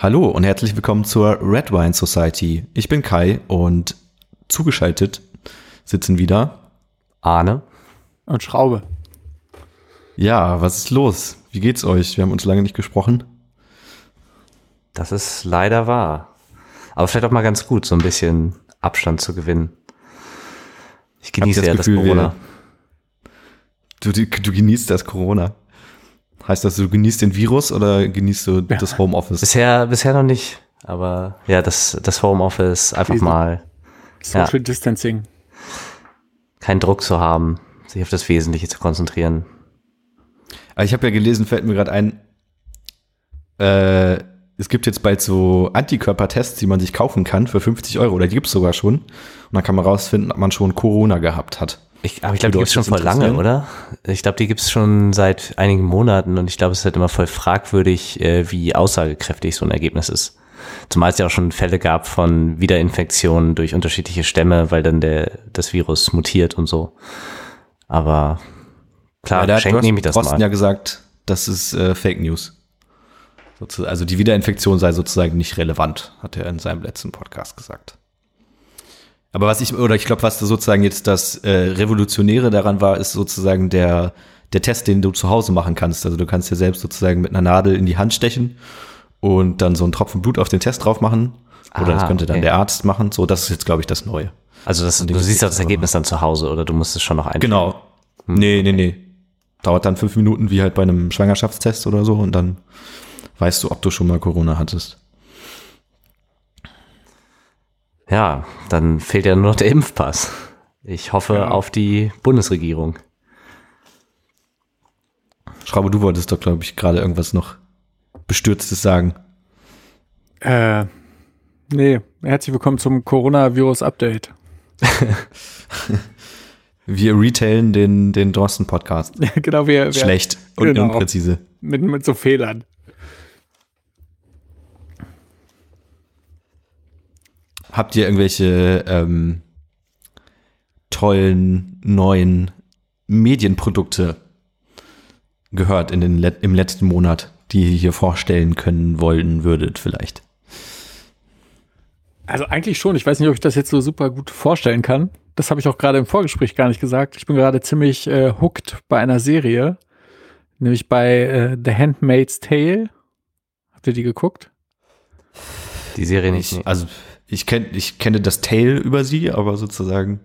Hallo und herzlich willkommen zur Red Wine Society. Ich bin Kai und zugeschaltet sitzen wieder Arne und Schraube. Ja, was ist los? Wie geht's euch? Wir haben uns lange nicht gesprochen. Das ist leider wahr. Aber vielleicht auch mal ganz gut, so ein bisschen Abstand zu gewinnen. Ich genieße das ja Gefühl, das Corona. Du, du, du genießt das Corona. Heißt das, du genießt den Virus oder genießt du ja. das Homeoffice? Bisher, bisher noch nicht. Aber ja, das, das Homeoffice einfach mal. Social ja. Distancing. Keinen Druck zu haben, sich auf das Wesentliche zu konzentrieren. ich habe ja gelesen, fällt mir gerade ein, äh, es gibt jetzt bald so Antikörpertests, die man sich kaufen kann für 50 Euro, oder die gibt es sogar schon. Und dann kann man rausfinden, ob man schon Corona gehabt hat. Ich, aber ich glaube, die gibt es schon voll lange, oder? Ich glaube, die gibt es schon seit einigen Monaten und ich glaube, es ist halt immer voll fragwürdig, äh, wie aussagekräftig so ein Ergebnis ist. Zumal es ja auch schon Fälle gab von Wiederinfektionen durch unterschiedliche Stämme, weil dann der, das Virus mutiert und so. Aber klar, ja, schenkt nehme ich das Drosten mal. ja gesagt, das ist äh, Fake News. Also die Wiederinfektion sei sozusagen nicht relevant, hat er in seinem letzten Podcast gesagt. Aber was ich, oder ich glaube, was sozusagen jetzt das äh, Revolutionäre daran war, ist sozusagen der, der Test, den du zu Hause machen kannst. Also du kannst dir selbst sozusagen mit einer Nadel in die Hand stechen und dann so einen Tropfen Blut auf den Test drauf machen. Oder ah, das könnte okay. dann der Arzt machen. So, das ist jetzt, glaube ich, das Neue. Also das, du siehst ja das Ergebnis dann zu Hause oder du musst es schon noch einstellen? Genau. Hm. Nee, nee, nee. Dauert dann fünf Minuten wie halt bei einem Schwangerschaftstest oder so und dann weißt du, ob du schon mal Corona hattest. Ja, dann fehlt ja nur noch der Impfpass. Ich hoffe ja. auf die Bundesregierung. Schraube, du wolltest doch, glaube ich, gerade irgendwas noch Bestürztes sagen. Äh, nee, herzlich willkommen zum Coronavirus-Update. wir retailen den, den Drosten-Podcast. genau, wir, wir Schlecht und genau, unpräzise. Mit, mit so Fehlern. Habt ihr irgendwelche ähm, tollen neuen Medienprodukte gehört in den im letzten Monat, die ihr hier vorstellen können wollen würdet vielleicht? Also eigentlich schon. Ich weiß nicht, ob ich das jetzt so super gut vorstellen kann. Das habe ich auch gerade im Vorgespräch gar nicht gesagt. Ich bin gerade ziemlich äh, hooked bei einer Serie, nämlich bei äh, The Handmaid's Tale. Habt ihr die geguckt? Die Serie nicht. Ich, also ich, kenn, ich kenne das Tale über sie, aber sozusagen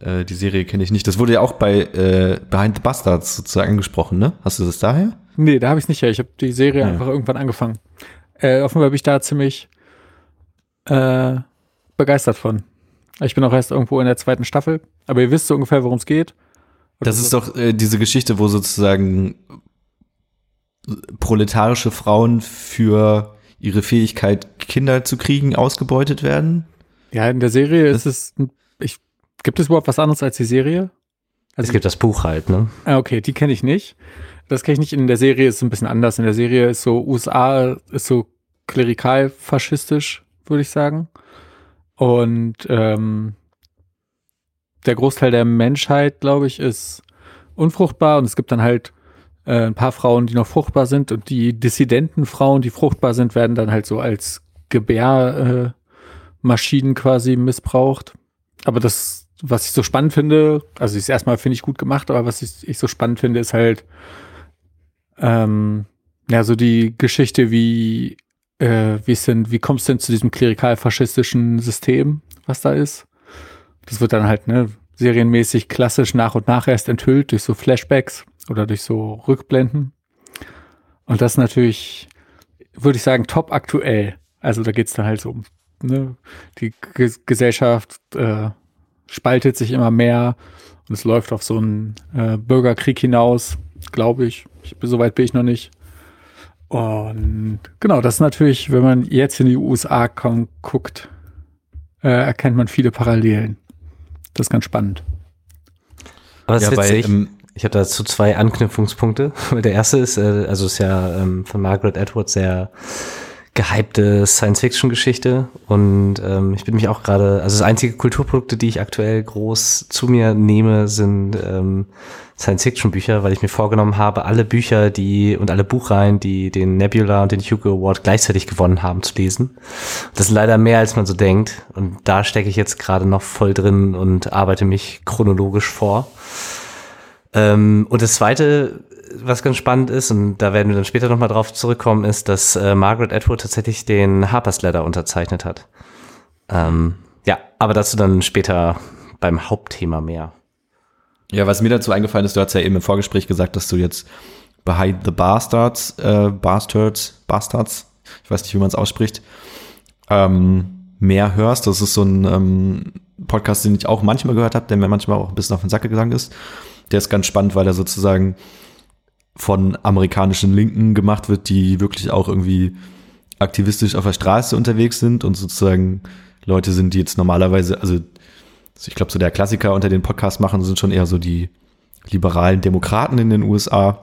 äh, die Serie kenne ich nicht. Das wurde ja auch bei äh, Behind the Bastards sozusagen angesprochen, ne? Hast du das daher? Nee, da habe ich nicht her. Ich habe die Serie ja. einfach irgendwann angefangen. Äh, offenbar bin ich da ziemlich äh, begeistert von. Ich bin auch erst irgendwo in der zweiten Staffel, aber ihr wisst so ungefähr, worum es geht. Oder das ist so? doch äh, diese Geschichte, wo sozusagen proletarische Frauen für ihre Fähigkeit, Kinder zu kriegen, ausgebeutet werden? Ja, in der Serie ist es, ich, gibt es überhaupt was anderes als die Serie? Also es gibt das Buch halt, ne? Ah, okay, die kenne ich nicht. Das kenne ich nicht. In der Serie ist es ein bisschen anders. In der Serie ist so, USA ist so klerikal-faschistisch, würde ich sagen. Und ähm, der Großteil der Menschheit, glaube ich, ist unfruchtbar und es gibt dann halt äh, ein paar Frauen, die noch fruchtbar sind und die dissidenten Frauen, die fruchtbar sind, werden dann halt so als Gebärmaschinen äh, quasi missbraucht. Aber das, was ich so spannend finde, also ist erstmal finde ich gut gemacht, aber was ich, ich so spannend finde, ist halt ähm, ja so die Geschichte, wie äh, wie ist denn, wie kommst du denn zu diesem klerikal-faschistischen System, was da ist? Das wird dann halt ne serienmäßig klassisch nach und nach erst enthüllt durch so Flashbacks oder durch so Rückblenden. Und das natürlich, würde ich sagen, top aktuell. Also da geht es dann halt so um, ne, die G Gesellschaft äh, spaltet sich immer mehr und es läuft auf so einen äh, Bürgerkrieg hinaus, glaube ich. ich. So weit bin ich noch nicht. Und genau, das ist natürlich, wenn man jetzt in die USA guckt, äh, erkennt man viele Parallelen. Das ist ganz spannend. Aber das ja, ist witzig. Ähm, ich habe dazu zwei Anknüpfungspunkte. Der erste ist, äh, also ist ja ähm, von Margaret Atwood sehr gehypte Science-Fiction-Geschichte und ähm, ich bin mich auch gerade, also das einzige Kulturprodukte, die ich aktuell groß zu mir nehme, sind ähm, Science-Fiction-Bücher, weil ich mir vorgenommen habe, alle Bücher, die und alle Buchreihen, die den Nebula und den Hugo Award gleichzeitig gewonnen haben, zu lesen. Das ist leider mehr, als man so denkt und da stecke ich jetzt gerade noch voll drin und arbeite mich chronologisch vor. Ähm, und das zweite was ganz spannend ist, und da werden wir dann später nochmal drauf zurückkommen, ist, dass äh, Margaret Atwood tatsächlich den Harper's Letter unterzeichnet hat. Ähm, ja, aber dazu dann später beim Hauptthema mehr. Ja, was mir dazu eingefallen ist, du hast ja eben im Vorgespräch gesagt, dass du jetzt Behind the Bastards, äh, Bastards, Bastards, ich weiß nicht, wie man es ausspricht, ähm, mehr hörst. Das ist so ein ähm, Podcast, den ich auch manchmal gehört habe, der mir manchmal auch ein bisschen auf den Sack gegangen ist. Der ist ganz spannend, weil er sozusagen von amerikanischen Linken gemacht wird, die wirklich auch irgendwie aktivistisch auf der Straße unterwegs sind und sozusagen Leute sind, die jetzt normalerweise, also ich glaube, so der Klassiker unter den Podcast machen sind schon eher so die liberalen Demokraten in den USA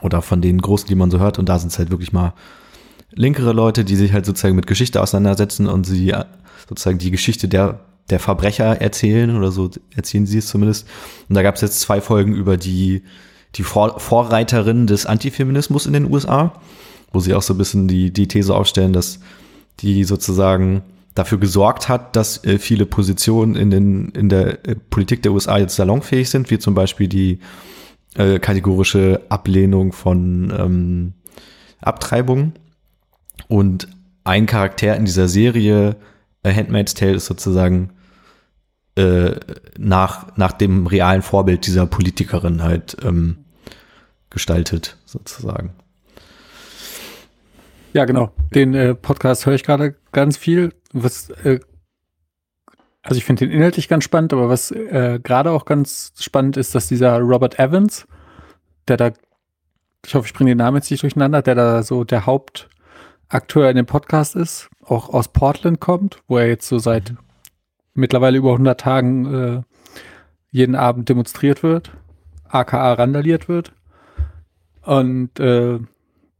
oder von den Großen, die man so hört. Und da sind es halt wirklich mal linkere Leute, die sich halt sozusagen mit Geschichte auseinandersetzen und sie äh, sozusagen die Geschichte der, der Verbrecher erzählen oder so erzählen sie es zumindest. Und da gab es jetzt zwei Folgen über die die Vor Vorreiterin des Antifeminismus in den USA, wo sie auch so ein bisschen die, die These aufstellen, dass die sozusagen dafür gesorgt hat, dass äh, viele Positionen in, den, in der äh, Politik der USA jetzt salonfähig sind, wie zum Beispiel die äh, kategorische Ablehnung von ähm, Abtreibung. Und ein Charakter in dieser Serie, A Handmaid's Tale, ist sozusagen äh, nach, nach dem realen Vorbild dieser Politikerin halt ähm, gestaltet, sozusagen. Ja, genau. Den äh, Podcast höre ich gerade ganz viel. Was, äh, also ich finde den inhaltlich ganz spannend, aber was äh, gerade auch ganz spannend ist, dass dieser Robert Evans, der da, ich hoffe, ich bringe den Namen jetzt nicht durcheinander, der da so der Hauptakteur in dem Podcast ist, auch aus Portland kommt, wo er jetzt so seit mhm. mittlerweile über 100 Tagen äh, jeden Abend demonstriert wird, aka randaliert wird. Und äh,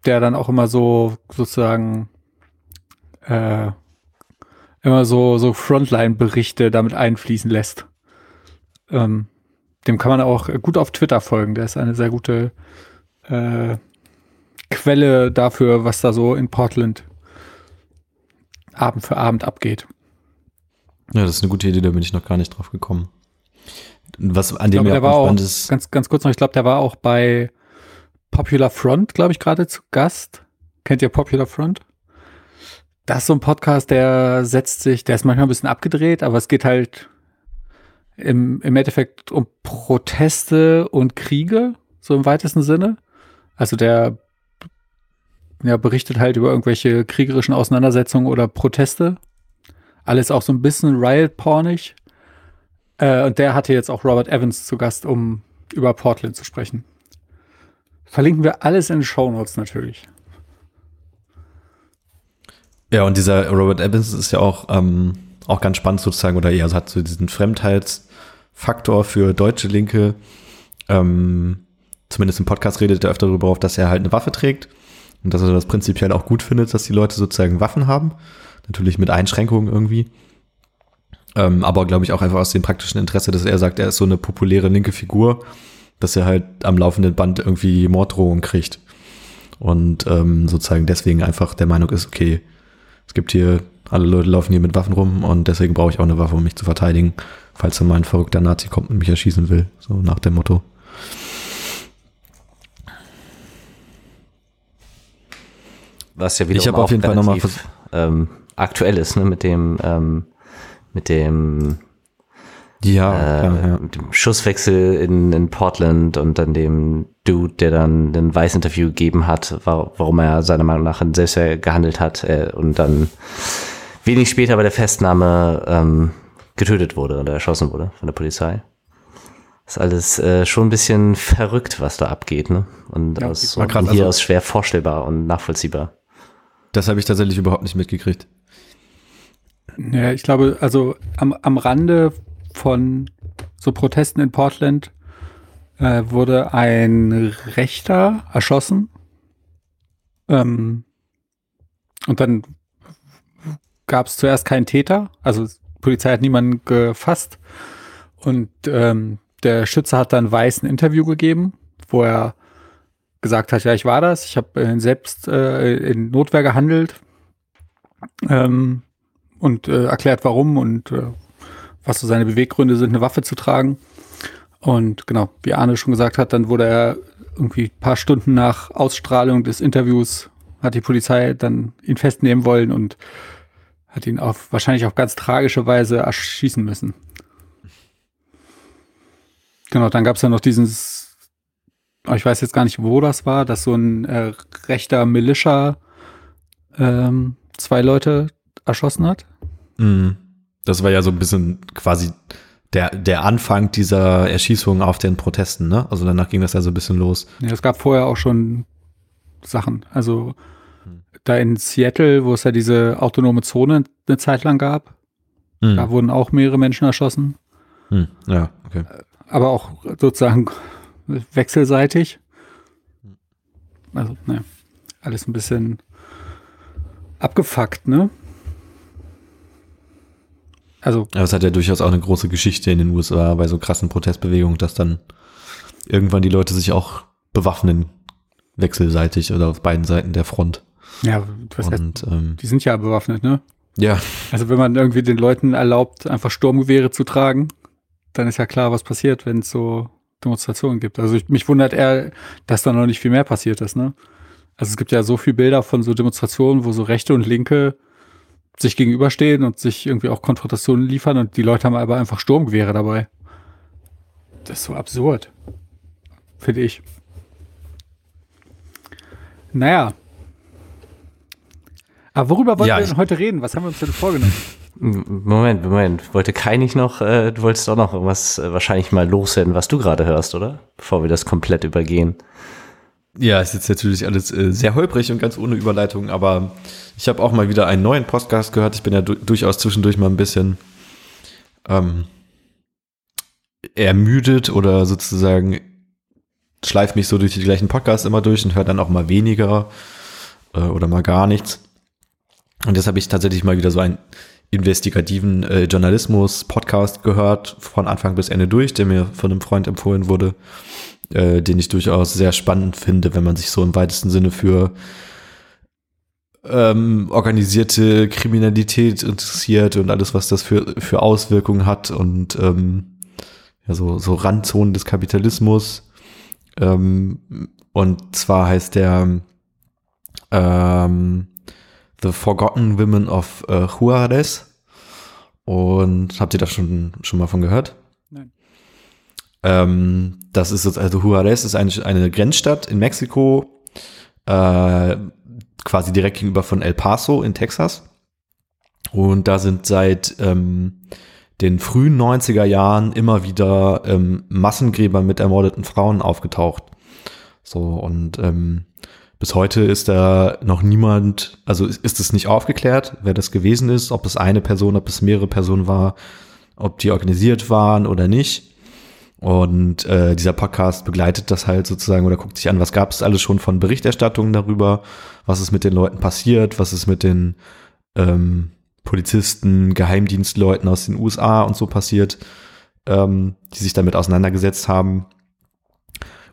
der dann auch immer so sozusagen äh, immer so, so Frontline-Berichte damit einfließen lässt. Ähm, dem kann man auch gut auf Twitter folgen. Der ist eine sehr gute äh, Quelle dafür, was da so in Portland Abend für Abend abgeht. Ja, das ist eine gute Idee, da bin ich noch gar nicht drauf gekommen. Was an dem glaube, ja auch, auch ganz, ganz kurz noch, ich glaube, der war auch bei Popular Front, glaube ich, gerade zu Gast. Kennt ihr Popular Front? Das ist so ein Podcast, der setzt sich, der ist manchmal ein bisschen abgedreht, aber es geht halt im, im Endeffekt um Proteste und Kriege, so im weitesten Sinne. Also der ja, berichtet halt über irgendwelche kriegerischen Auseinandersetzungen oder Proteste. Alles auch so ein bisschen riot-pornig. Äh, und der hatte jetzt auch Robert Evans zu Gast, um über Portland zu sprechen. Verlinken wir alles in den Show Notes natürlich. Ja, und dieser Robert Evans ist ja auch, ähm, auch ganz spannend sozusagen, oder eher hat so diesen Fremdheitsfaktor für deutsche Linke. Ähm, zumindest im Podcast redet er öfter darüber auf, dass er halt eine Waffe trägt und dass er das prinzipiell auch gut findet, dass die Leute sozusagen Waffen haben. Natürlich mit Einschränkungen irgendwie. Ähm, aber glaube ich auch einfach aus dem praktischen Interesse, dass er sagt, er ist so eine populäre linke Figur dass er halt am laufenden Band irgendwie Morddrohungen kriegt. Und ähm, sozusagen deswegen einfach der Meinung ist, okay, es gibt hier, alle Leute laufen hier mit Waffen rum und deswegen brauche ich auch eine Waffe, um mich zu verteidigen, falls dann mal ein verrückter Nazi kommt und mich erschießen will. So nach dem Motto. Was ja wieder ich auf jeden Fall nochmal ähm, aktuell ist, ne, mit dem ähm, mit dem ja, äh, klar, ja. Mit dem Schusswechsel in, in Portland und dann dem Dude, der dann ein Weiß-Interview gegeben hat, warum er seiner Meinung nach selbst gehandelt hat äh, und dann wenig später bei der Festnahme ähm, getötet wurde oder erschossen wurde von der Polizei. ist alles äh, schon ein bisschen verrückt, was da abgeht, ne? Und ja, aus, und hier also, aus schwer vorstellbar und nachvollziehbar. Das habe ich tatsächlich überhaupt nicht mitgekriegt. Ja, ich glaube, also am, am Rande von so Protesten in Portland äh, wurde ein Rechter erschossen. Ähm, und dann gab es zuerst keinen Täter, also die Polizei hat niemanden gefasst und ähm, der Schütze hat dann Weiß ein Interview gegeben, wo er gesagt hat, ja, ich war das, ich habe äh, selbst äh, in Notwehr gehandelt ähm, und äh, erklärt, warum und äh, was so seine Beweggründe sind, eine Waffe zu tragen. Und genau, wie Arne schon gesagt hat, dann wurde er irgendwie ein paar Stunden nach Ausstrahlung des Interviews, hat die Polizei dann ihn festnehmen wollen und hat ihn auf wahrscheinlich auf ganz tragische Weise erschießen müssen. Genau, dann gab es ja noch dieses, ich weiß jetzt gar nicht, wo das war, dass so ein äh, rechter Militia ähm, zwei Leute erschossen hat. Mhm. Das war ja so ein bisschen quasi der, der Anfang dieser Erschießung auf den Protesten, ne? Also danach ging das ja so ein bisschen los. Ja, es gab vorher auch schon Sachen. Also da in Seattle, wo es ja diese autonome Zone eine Zeit lang gab, hm. da wurden auch mehrere Menschen erschossen. Hm. Ja, okay. Aber auch sozusagen wechselseitig. Also, ne, alles ein bisschen abgefuckt, ne? Also. Aber es hat ja durchaus auch eine große Geschichte in den USA bei so krassen Protestbewegungen, dass dann irgendwann die Leute sich auch bewaffnen, wechselseitig oder auf beiden Seiten der Front. Ja, was Und, heißt, ähm, die sind ja bewaffnet, ne? Ja. Also wenn man irgendwie den Leuten erlaubt, einfach Sturmgewehre zu tragen, dann ist ja klar, was passiert, wenn es so Demonstrationen gibt. Also ich, mich wundert eher, dass da noch nicht viel mehr passiert ist, ne? Also es gibt ja so viele Bilder von so Demonstrationen, wo so Rechte und Linke sich gegenüberstehen und sich irgendwie auch Konfrontationen liefern und die Leute haben aber einfach Sturmgewehre dabei. Das ist so absurd. Finde ich. Naja. Aber worüber wollen ja, wir denn heute reden? Was haben wir uns denn vorgenommen? Moment, Moment. Wollte Kai nicht noch, äh, du wolltest auch noch irgendwas äh, wahrscheinlich mal loswerden, was du gerade hörst, oder? Bevor wir das komplett übergehen. Ja, ist jetzt natürlich alles äh, sehr holprig und ganz ohne Überleitung, aber ich habe auch mal wieder einen neuen Podcast gehört. Ich bin ja du durchaus zwischendurch mal ein bisschen ähm, ermüdet oder sozusagen schleife mich so durch die gleichen Podcasts immer durch und höre dann auch mal weniger äh, oder mal gar nichts. Und jetzt habe ich tatsächlich mal wieder so einen investigativen äh, Journalismus-Podcast gehört, von Anfang bis Ende durch, der mir von einem Freund empfohlen wurde, äh, den ich durchaus sehr spannend finde, wenn man sich so im weitesten Sinne für ähm, organisierte Kriminalität interessiert und alles, was das für, für Auswirkungen hat und ähm, ja, so, so Randzonen des Kapitalismus. Ähm, und zwar heißt der ähm, The Forgotten Women of äh, Juarez. Und habt ihr da schon, schon mal von gehört? Nein. Ähm, das ist jetzt, also Juarez ist eine, eine Grenzstadt in Mexiko, äh, quasi direkt gegenüber von El Paso in Texas. Und da sind seit ähm, den frühen 90er Jahren immer wieder ähm, Massengräber mit ermordeten Frauen aufgetaucht. So, und ähm, bis heute ist da noch niemand, also ist es nicht aufgeklärt, wer das gewesen ist, ob es eine Person, ob es mehrere Personen war, ob die organisiert waren oder nicht. Und äh, dieser Podcast begleitet das halt sozusagen oder guckt sich an, was gab es alles schon von Berichterstattungen darüber, was ist mit den Leuten passiert, was ist mit den ähm, Polizisten, Geheimdienstleuten aus den USA und so passiert, ähm, die sich damit auseinandergesetzt haben.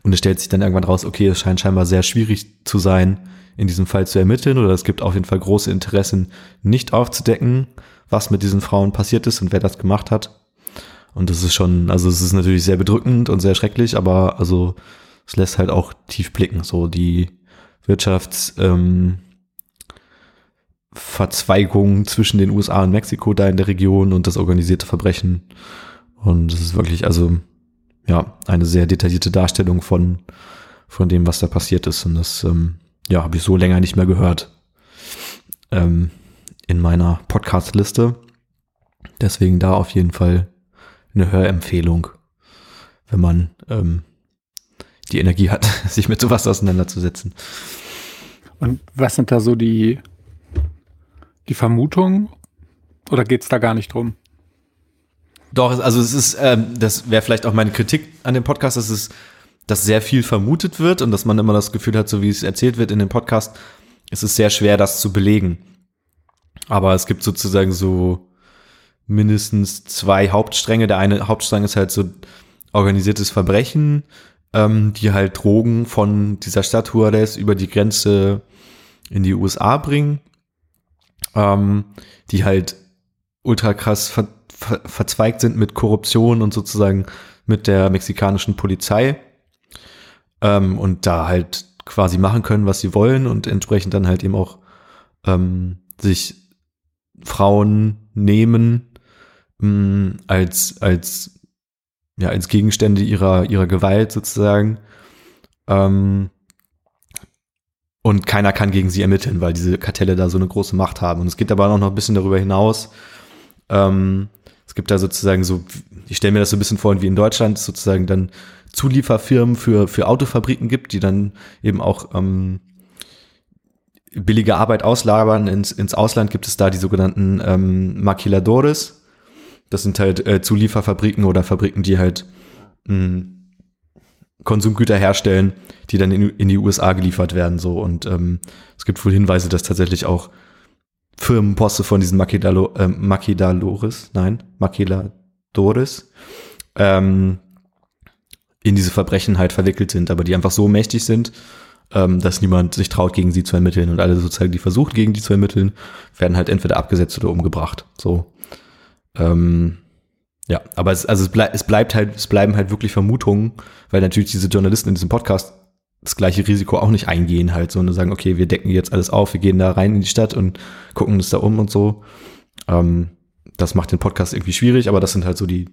Und es stellt sich dann irgendwann raus, okay, es scheint scheinbar sehr schwierig zu sein, in diesem Fall zu ermitteln oder es gibt auf jeden Fall große Interessen, nicht aufzudecken, was mit diesen Frauen passiert ist und wer das gemacht hat. Und das ist schon, also es ist natürlich sehr bedrückend und sehr schrecklich, aber also es lässt halt auch tief blicken, so die Wirtschafts, ähm, Verzweigung zwischen den USA und Mexiko da in der Region und das organisierte Verbrechen. Und es ist wirklich, also, ja, eine sehr detaillierte Darstellung von, von dem, was da passiert ist. Und das, ähm, ja, habe ich so länger nicht mehr gehört ähm, in meiner Podcast-Liste. Deswegen da auf jeden Fall eine Hörempfehlung, wenn man ähm, die Energie hat, sich mit sowas auseinanderzusetzen. Und was sind da so die, die Vermutungen? Oder geht es da gar nicht drum? Doch, also es ist, ähm, das wäre vielleicht auch meine Kritik an dem Podcast, dass es, dass sehr viel vermutet wird und dass man immer das Gefühl hat, so wie es erzählt wird in dem Podcast, es ist sehr schwer, das zu belegen. Aber es gibt sozusagen so mindestens zwei Hauptstränge. Der eine Hauptstrang ist halt so organisiertes Verbrechen, ähm, die halt Drogen von dieser Stadt Juarez über die Grenze in die USA bringen, ähm, die halt ultra krass ver verzweigt sind mit Korruption und sozusagen mit der mexikanischen Polizei ähm, und da halt quasi machen können, was sie wollen und entsprechend dann halt eben auch ähm, sich Frauen nehmen mh, mm, als als ja als Gegenstände ihrer ihrer Gewalt sozusagen ähm, und keiner kann gegen sie ermitteln, weil diese Kartelle da so eine große Macht haben. Und es geht aber auch noch ein bisschen darüber hinaus. Ähm, es gibt da sozusagen so, ich stelle mir das so ein bisschen vor, wie in Deutschland sozusagen dann Zulieferfirmen für, für Autofabriken gibt, die dann eben auch ähm, billige Arbeit auslagern. Ins, ins Ausland gibt es da die sogenannten ähm, Maquiladores. Das sind halt äh, Zulieferfabriken oder Fabriken, die halt mh, hm, Konsumgüter herstellen, die dann in, in, die USA geliefert werden. So und ähm, es gibt wohl Hinweise, dass tatsächlich auch Firmenposte von diesen Maquidalo, äh, Maquidalores, nein, Maquiladores, ähm, in diese Verbrechen halt verwickelt sind, aber die einfach so mächtig sind, ähm, dass niemand sich traut, gegen sie zu ermitteln. Und alle sozusagen, die versuchen, gegen die zu ermitteln, werden halt entweder abgesetzt oder umgebracht. So. Ähm, ja, aber es, also es, bleib, es bleibt halt, es bleiben halt wirklich Vermutungen, weil natürlich diese Journalisten in diesem Podcast das gleiche Risiko auch nicht eingehen halt, so und sagen, okay, wir decken jetzt alles auf, wir gehen da rein in die Stadt und gucken uns da um und so. Ähm, das macht den Podcast irgendwie schwierig, aber das sind halt so die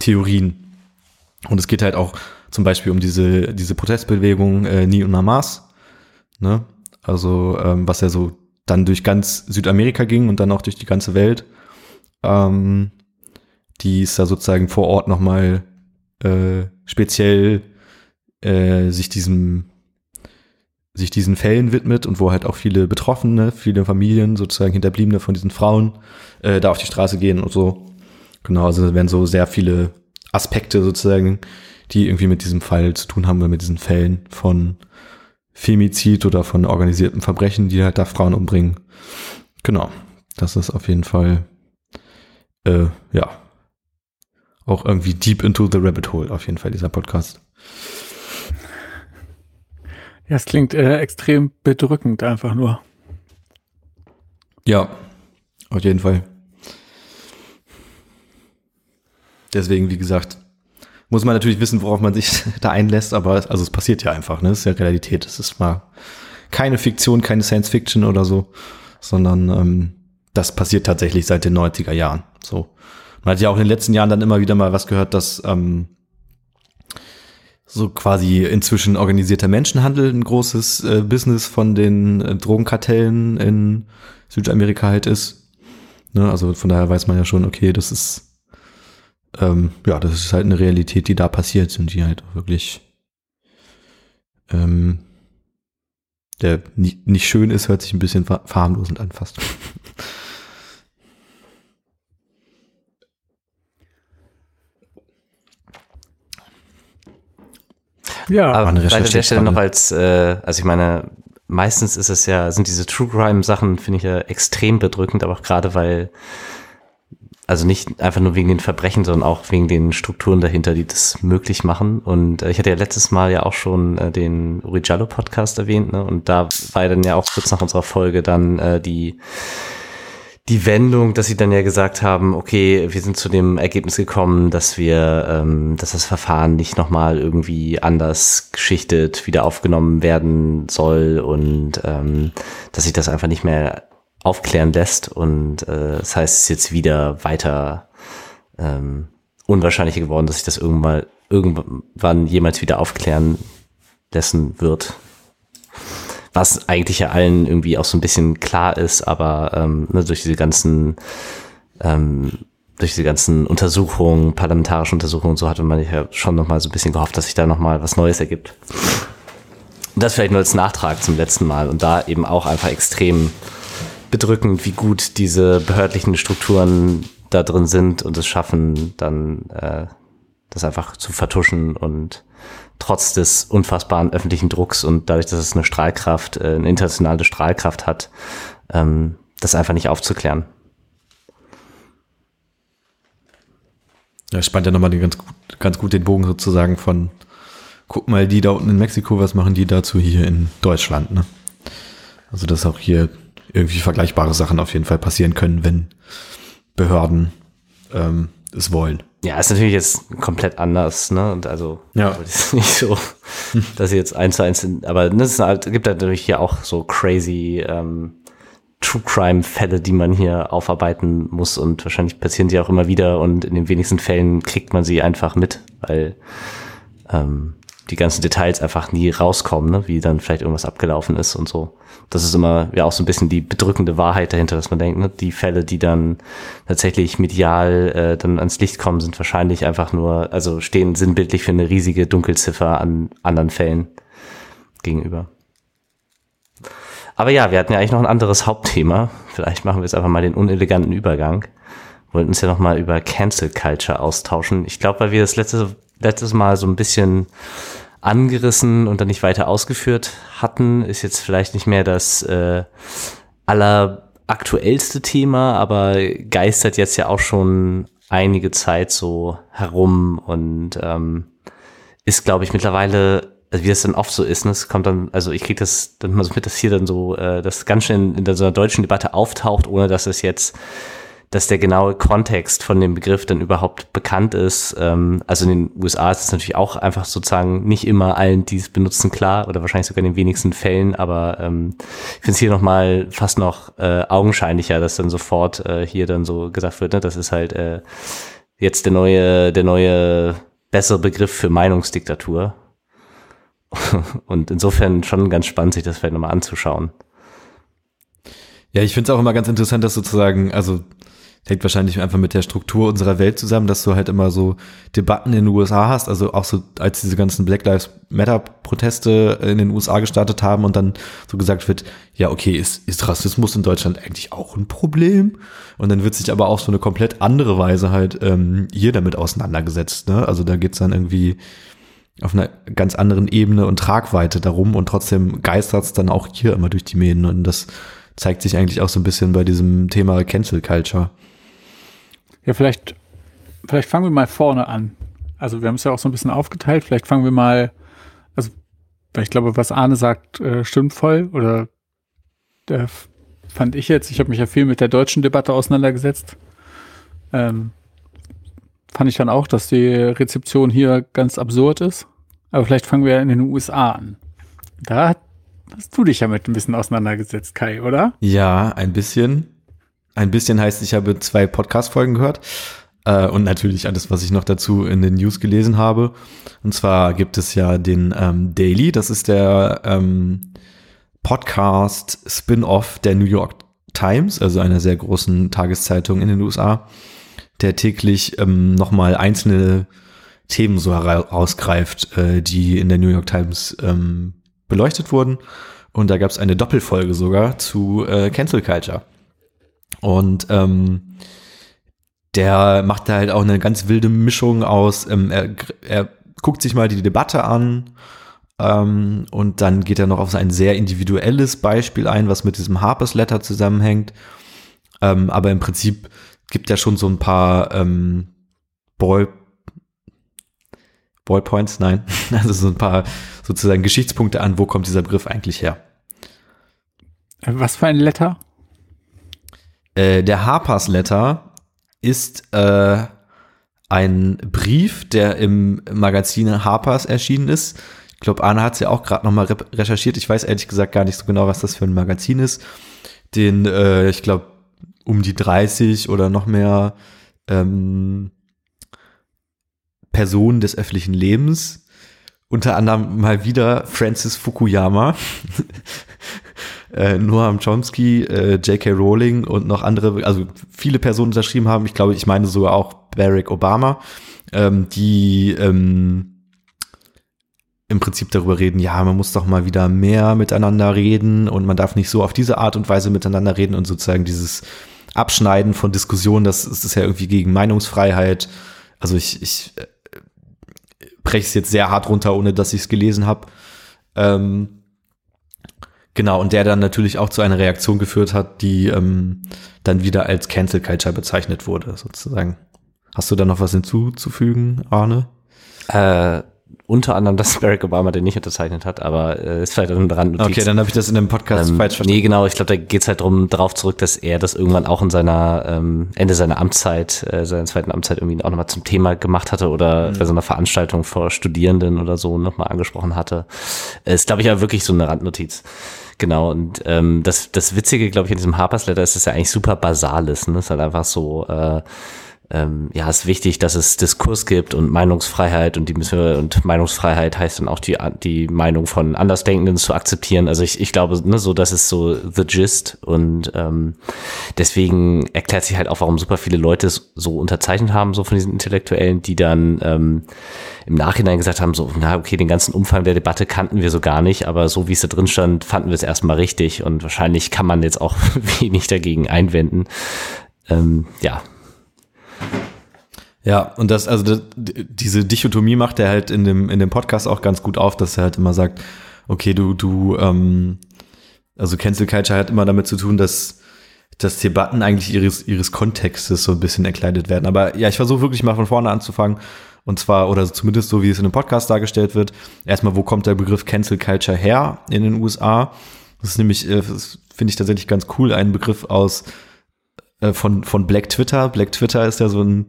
Theorien. Und es geht halt auch zum Beispiel um diese, diese Protestbewegung äh, Ni una Mas, ne? Also, ähm, was ja so dann durch ganz Südamerika ging und dann auch durch die ganze Welt. Ähm, die ist da sozusagen vor Ort nochmal äh, speziell äh, sich diesem sich diesen Fällen widmet und wo halt auch viele Betroffene, viele Familien, sozusagen Hinterbliebene von diesen Frauen, äh, da auf die Straße gehen und so. Genau, also da werden so sehr viele Aspekte sozusagen, die irgendwie mit diesem Fall zu tun haben oder mit diesen Fällen von Femizid oder von organisierten Verbrechen, die halt da Frauen umbringen. Genau, das ist auf jeden Fall, äh, ja, auch irgendwie deep into the rabbit hole, auf jeden Fall, dieser Podcast. Ja, es klingt äh, extrem bedrückend einfach nur. Ja, auf jeden Fall. Deswegen, wie gesagt, muss man natürlich wissen, worauf man sich da einlässt, aber also es passiert ja einfach, ne? Es ist ja Realität. Es ist mal keine Fiktion, keine Science Fiction oder so, sondern ähm, das passiert tatsächlich seit den 90er Jahren. So. Man hat ja auch in den letzten Jahren dann immer wieder mal was gehört, dass ähm, so quasi inzwischen organisierter Menschenhandel ein großes äh, Business von den äh, Drogenkartellen in Südamerika halt ist. Ne? Also von daher weiß man ja schon, okay, das ist ähm, ja, das ist halt eine Realität, die da passiert und die halt wirklich ähm, der nicht, nicht schön ist, hört sich ein bisschen verharmlosend an fast. Ja, aber an der Stelle noch als, äh, also ich meine, meistens ist es ja, sind diese True Crime Sachen, finde ich ja extrem bedrückend, aber auch gerade weil, also nicht einfach nur wegen den Verbrechen, sondern auch wegen den Strukturen dahinter, die das möglich machen. Und äh, ich hatte ja letztes Mal ja auch schon äh, den Uri Jallo Podcast erwähnt, ne? Und da war ja dann ja auch kurz nach unserer Folge dann äh, die die Wendung, dass sie dann ja gesagt haben, okay, wir sind zu dem Ergebnis gekommen, dass wir, ähm, dass das Verfahren nicht nochmal irgendwie anders geschichtet wieder aufgenommen werden soll und ähm, dass sich das einfach nicht mehr aufklären lässt und äh, das heißt, es ist jetzt wieder weiter ähm, unwahrscheinlicher geworden, dass sich das irgendwann irgendwann jemals wieder aufklären lassen wird was eigentlich ja allen irgendwie auch so ein bisschen klar ist, aber ähm, ne, durch diese ganzen ähm, durch diese ganzen Untersuchungen, parlamentarische Untersuchungen und so hatte man ja schon nochmal so ein bisschen gehofft, dass sich da nochmal was Neues ergibt. Und das vielleicht nur als Nachtrag zum letzten Mal und da eben auch einfach extrem bedrückend, wie gut diese behördlichen Strukturen da drin sind und es schaffen, dann äh, das einfach zu vertuschen und trotz des unfassbaren öffentlichen Drucks und dadurch, dass es eine Strahlkraft, äh, eine internationale Strahlkraft hat, ähm, das einfach nicht aufzuklären. Ja, spannt ja nochmal ganz gut, ganz gut den Bogen sozusagen von, guck mal, die da unten in Mexiko, was machen die dazu hier in Deutschland, ne? Also, dass auch hier irgendwie vergleichbare Sachen auf jeden Fall passieren können, wenn Behörden ähm, es wollen. Ja, ist natürlich jetzt komplett anders, ne? Und also ja. ist nicht so, dass sie jetzt eins zu eins sind, aber es halt, gibt natürlich hier auch so crazy ähm, True Crime Fälle, die man hier aufarbeiten muss und wahrscheinlich passieren sie auch immer wieder und in den wenigsten Fällen kriegt man sie einfach mit, weil ähm, die ganzen Details einfach nie rauskommen, ne? wie dann vielleicht irgendwas abgelaufen ist und so. Das ist immer ja auch so ein bisschen die bedrückende Wahrheit dahinter, dass man denkt, ne? die Fälle, die dann tatsächlich medial äh, dann ans Licht kommen, sind wahrscheinlich einfach nur, also stehen sinnbildlich für eine riesige Dunkelziffer an anderen Fällen gegenüber. Aber ja, wir hatten ja eigentlich noch ein anderes Hauptthema. Vielleicht machen wir jetzt einfach mal den uneleganten Übergang. Wollten uns ja noch mal über Cancel Culture austauschen. Ich glaube, weil wir das letzte, letztes Mal so ein bisschen angerissen und dann nicht weiter ausgeführt hatten, ist jetzt vielleicht nicht mehr das äh, alleraktuellste Thema, aber geistert jetzt ja auch schon einige Zeit so herum und ähm, ist, glaube ich, mittlerweile also wie das dann oft so ist, ne, es kommt dann, also ich kriege das dann mal so mit, dass hier dann so, äh, das ganz schön in, in so einer deutschen Debatte auftaucht, ohne dass es jetzt, dass der genaue Kontext von dem Begriff dann überhaupt bekannt ist. Ähm, also in den USA ist es natürlich auch einfach sozusagen nicht immer allen, die es benutzen, klar oder wahrscheinlich sogar in den wenigsten Fällen, aber ähm, ich finde es hier nochmal fast noch äh, augenscheinlicher, dass dann sofort äh, hier dann so gesagt wird, ne, das ist halt äh, jetzt der neue, der neue bessere Begriff für Meinungsdiktatur. Und insofern schon ganz spannend, sich das vielleicht nochmal anzuschauen. Ja, ich finde es auch immer ganz interessant, dass sozusagen, also hängt wahrscheinlich einfach mit der Struktur unserer Welt zusammen, dass du halt immer so Debatten in den USA hast, also auch so als diese ganzen Black Lives Matter Proteste in den USA gestartet haben und dann so gesagt wird, ja, okay, ist, ist Rassismus in Deutschland eigentlich auch ein Problem? Und dann wird sich aber auch so eine komplett andere Weise halt ähm, hier damit auseinandergesetzt. Ne? Also da geht's dann irgendwie auf einer ganz anderen Ebene und Tragweite darum und trotzdem geistert es dann auch hier immer durch die Medien und das zeigt sich eigentlich auch so ein bisschen bei diesem Thema Cancel Culture. Ja, vielleicht, vielleicht fangen wir mal vorne an. Also wir haben es ja auch so ein bisschen aufgeteilt. Vielleicht fangen wir mal, also ich glaube, was Arne sagt, äh, stimmt voll oder äh, fand ich jetzt. Ich habe mich ja viel mit der deutschen Debatte auseinandergesetzt. Ähm, fand ich dann auch, dass die Rezeption hier ganz absurd ist. Aber vielleicht fangen wir in den USA an. Da hast du dich ja mit ein bisschen auseinandergesetzt, Kai, oder? Ja, ein bisschen. Ein bisschen heißt, ich habe zwei Podcast-Folgen gehört. Äh, und natürlich alles, was ich noch dazu in den News gelesen habe. Und zwar gibt es ja den ähm, Daily, das ist der ähm, Podcast Spin-off der New York Times, also einer sehr großen Tageszeitung in den USA der täglich ähm, nochmal einzelne Themen so herausgreift, äh, die in der New York Times ähm, beleuchtet wurden. Und da gab es eine Doppelfolge sogar zu äh, Cancel Culture. Und ähm, der macht da halt auch eine ganz wilde Mischung aus, ähm, er, er guckt sich mal die Debatte an ähm, und dann geht er noch auf ein sehr individuelles Beispiel ein, was mit diesem Harper's Letter zusammenhängt. Ähm, aber im Prinzip gibt ja schon so ein paar ähm, Ball, Ballpoints, nein, also so ein paar sozusagen Geschichtspunkte an, wo kommt dieser Begriff eigentlich her. Was für ein Letter? Äh, der Harpers Letter ist äh, ein Brief, der im Magazin Harpers erschienen ist. Ich glaube, Anna hat es ja auch gerade nochmal re recherchiert. Ich weiß ehrlich gesagt gar nicht so genau, was das für ein Magazin ist. Den, äh, ich glaube, um die 30 oder noch mehr ähm, Personen des öffentlichen Lebens. Unter anderem mal wieder Francis Fukuyama, äh, Noam Chomsky, äh, J.K. Rowling und noch andere, also viele Personen unterschrieben haben. Ich glaube, ich meine sogar auch Barack Obama, ähm, die ähm, im Prinzip darüber reden, ja, man muss doch mal wieder mehr miteinander reden und man darf nicht so auf diese Art und Weise miteinander reden und sozusagen dieses Abschneiden von Diskussionen, das, ist ja irgendwie gegen Meinungsfreiheit. Also ich, ich äh, breche es jetzt sehr hart runter, ohne dass ich es gelesen habe. Ähm, genau, und der dann natürlich auch zu einer Reaktion geführt hat, die ähm, dann wieder als Cancel Culture bezeichnet wurde, sozusagen. Hast du da noch was hinzuzufügen, Arne? Äh, unter anderem, dass Barack Obama den nicht unterzeichnet hat, aber äh, ist vielleicht ein Randnotiz. Okay, dann habe ich das in dem Podcast ähm, falsch verstanden. Nee, genau, ich glaube, da geht's halt drum darauf zurück, dass er das irgendwann auch in seiner ähm, Ende seiner Amtszeit, äh, seiner zweiten Amtszeit irgendwie auch nochmal zum Thema gemacht hatte oder mhm. bei so einer Veranstaltung vor Studierenden oder so nochmal angesprochen hatte. Äh, ist, glaube ich, ja wirklich so eine Randnotiz. Genau, und ähm, das, das Witzige, glaube ich, in diesem Harper's Letter ist, dass ja eigentlich super basal ist. Ne? ist halt einfach so, äh, ähm, ja, ist wichtig, dass es Diskurs gibt und Meinungsfreiheit und die müssen wir, und Meinungsfreiheit heißt dann auch die, die Meinung von Andersdenkenden zu akzeptieren. Also ich, ich glaube, ne, so, das ist so the gist und ähm, deswegen erklärt sich halt auch, warum super viele Leute es so unterzeichnet haben, so von diesen Intellektuellen, die dann ähm, im Nachhinein gesagt haben, so, na, okay, den ganzen Umfang der Debatte kannten wir so gar nicht, aber so wie es da drin stand, fanden wir es erstmal richtig und wahrscheinlich kann man jetzt auch wenig dagegen einwenden. Ähm, ja, ja, und das, also das, diese Dichotomie macht er halt in dem, in dem Podcast auch ganz gut auf, dass er halt immer sagt, okay, du, du, ähm, also Cancel Culture hat immer damit zu tun, dass, dass Debatten eigentlich ihres, ihres Kontextes so ein bisschen erkleidet werden. Aber ja, ich versuche wirklich mal von vorne anzufangen. Und zwar, oder zumindest so, wie es in dem Podcast dargestellt wird. Erstmal, wo kommt der Begriff Cancel Culture her in den USA? Das ist nämlich, äh, finde ich tatsächlich ganz cool, ein Begriff aus äh, von, von Black Twitter. Black Twitter ist ja so ein,